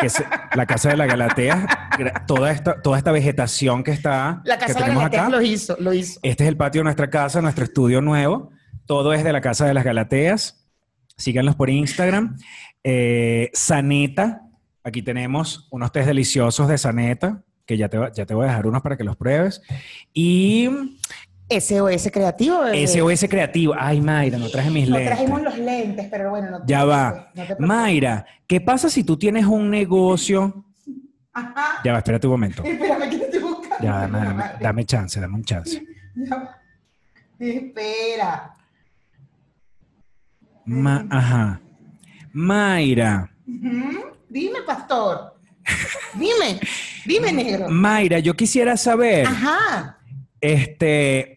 Que la Casa de las Galateas, gra- toda esta, toda esta vegetación que está, La que casa de las tenemos Galateas acá. lo hizo, lo hizo. Este es el patio de nuestra casa, nuestro estudio nuevo. Todo es de la Casa de las Galateas. Síganlos por Instagram. Eh, Saneta, aquí tenemos unos tés deliciosos de Saneta, que ya te, va- ya te voy a dejar unos para que los pruebes. Y SOS Creativo. bebé. SOS Creativo. Ay, Mayra, no traje mis No lentes. trajimos los lentes, pero bueno, no te Ya va. no te. Mayra, ¿qué pasa si tú tienes un negocio? Ajá. Ya va, espérate un momento. Espérame que te estoy buscando. Ya, dame, dame- dame chance, dame un chance. Ya va. Espera. Ma- ajá. Mayra. Dime, pastor. Dime, dime, negro. Mayra, yo quisiera saber, Ajá. este,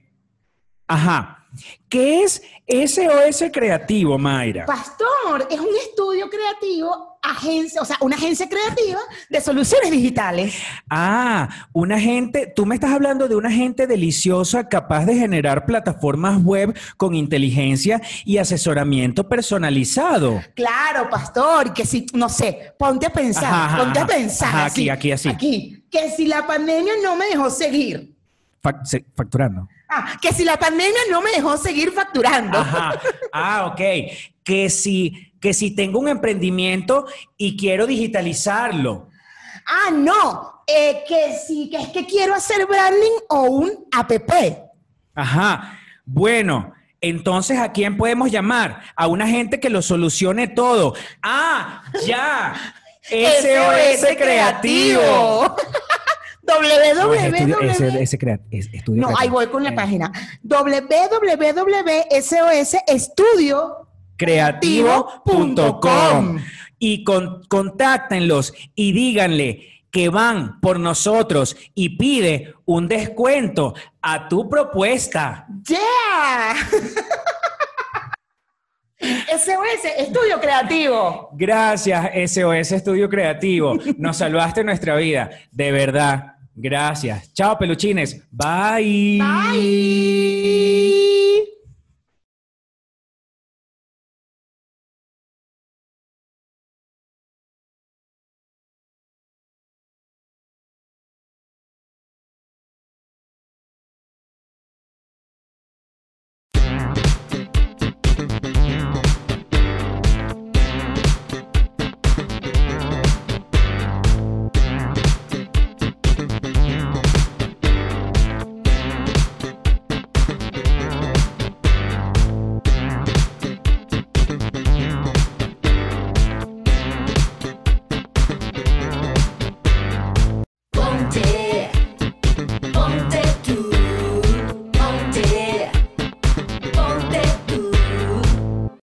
ajá, ¿qué es SOS Creativo, Mayra? Pastor es un estudio creativo, agencia, o sea, una agencia creativa de soluciones digitales. Ah, una gente, tú me estás hablando de una gente deliciosa capaz de generar plataformas web con inteligencia y asesoramiento personalizado. Claro, pastor, que si, no sé, ponte a pensar, Ajá, ajá, ponte a pensar. Ajá, así, aquí, aquí, así. Aquí, que si la pandemia no me dejó seguir. Facturando. Ah, que si la pandemia no me dejó seguir facturando. Ajá. Ah, ok. Que si, que si tengo un emprendimiento y quiero digitalizarlo. Ah, no, eh, que sí, que es que quiero hacer branding o un app. Ajá. Bueno, entonces ¿a quién podemos llamar? A una gente que lo solucione todo. Ah, ya. SOS Creativo. No, es estudio- www. No, ahí voy con la página. www.sosestudio. creativo.com y con- contáctenlos y díganle que van por nosotros y pide un descuento a tu propuesta. ¡Yeah! SOS Estudio Creativo. Gracias, SOS Estudio Creativo. Nos salvaste nuestra vida. De verdad. Gracias. Chao, peluchines. Bye. Bye.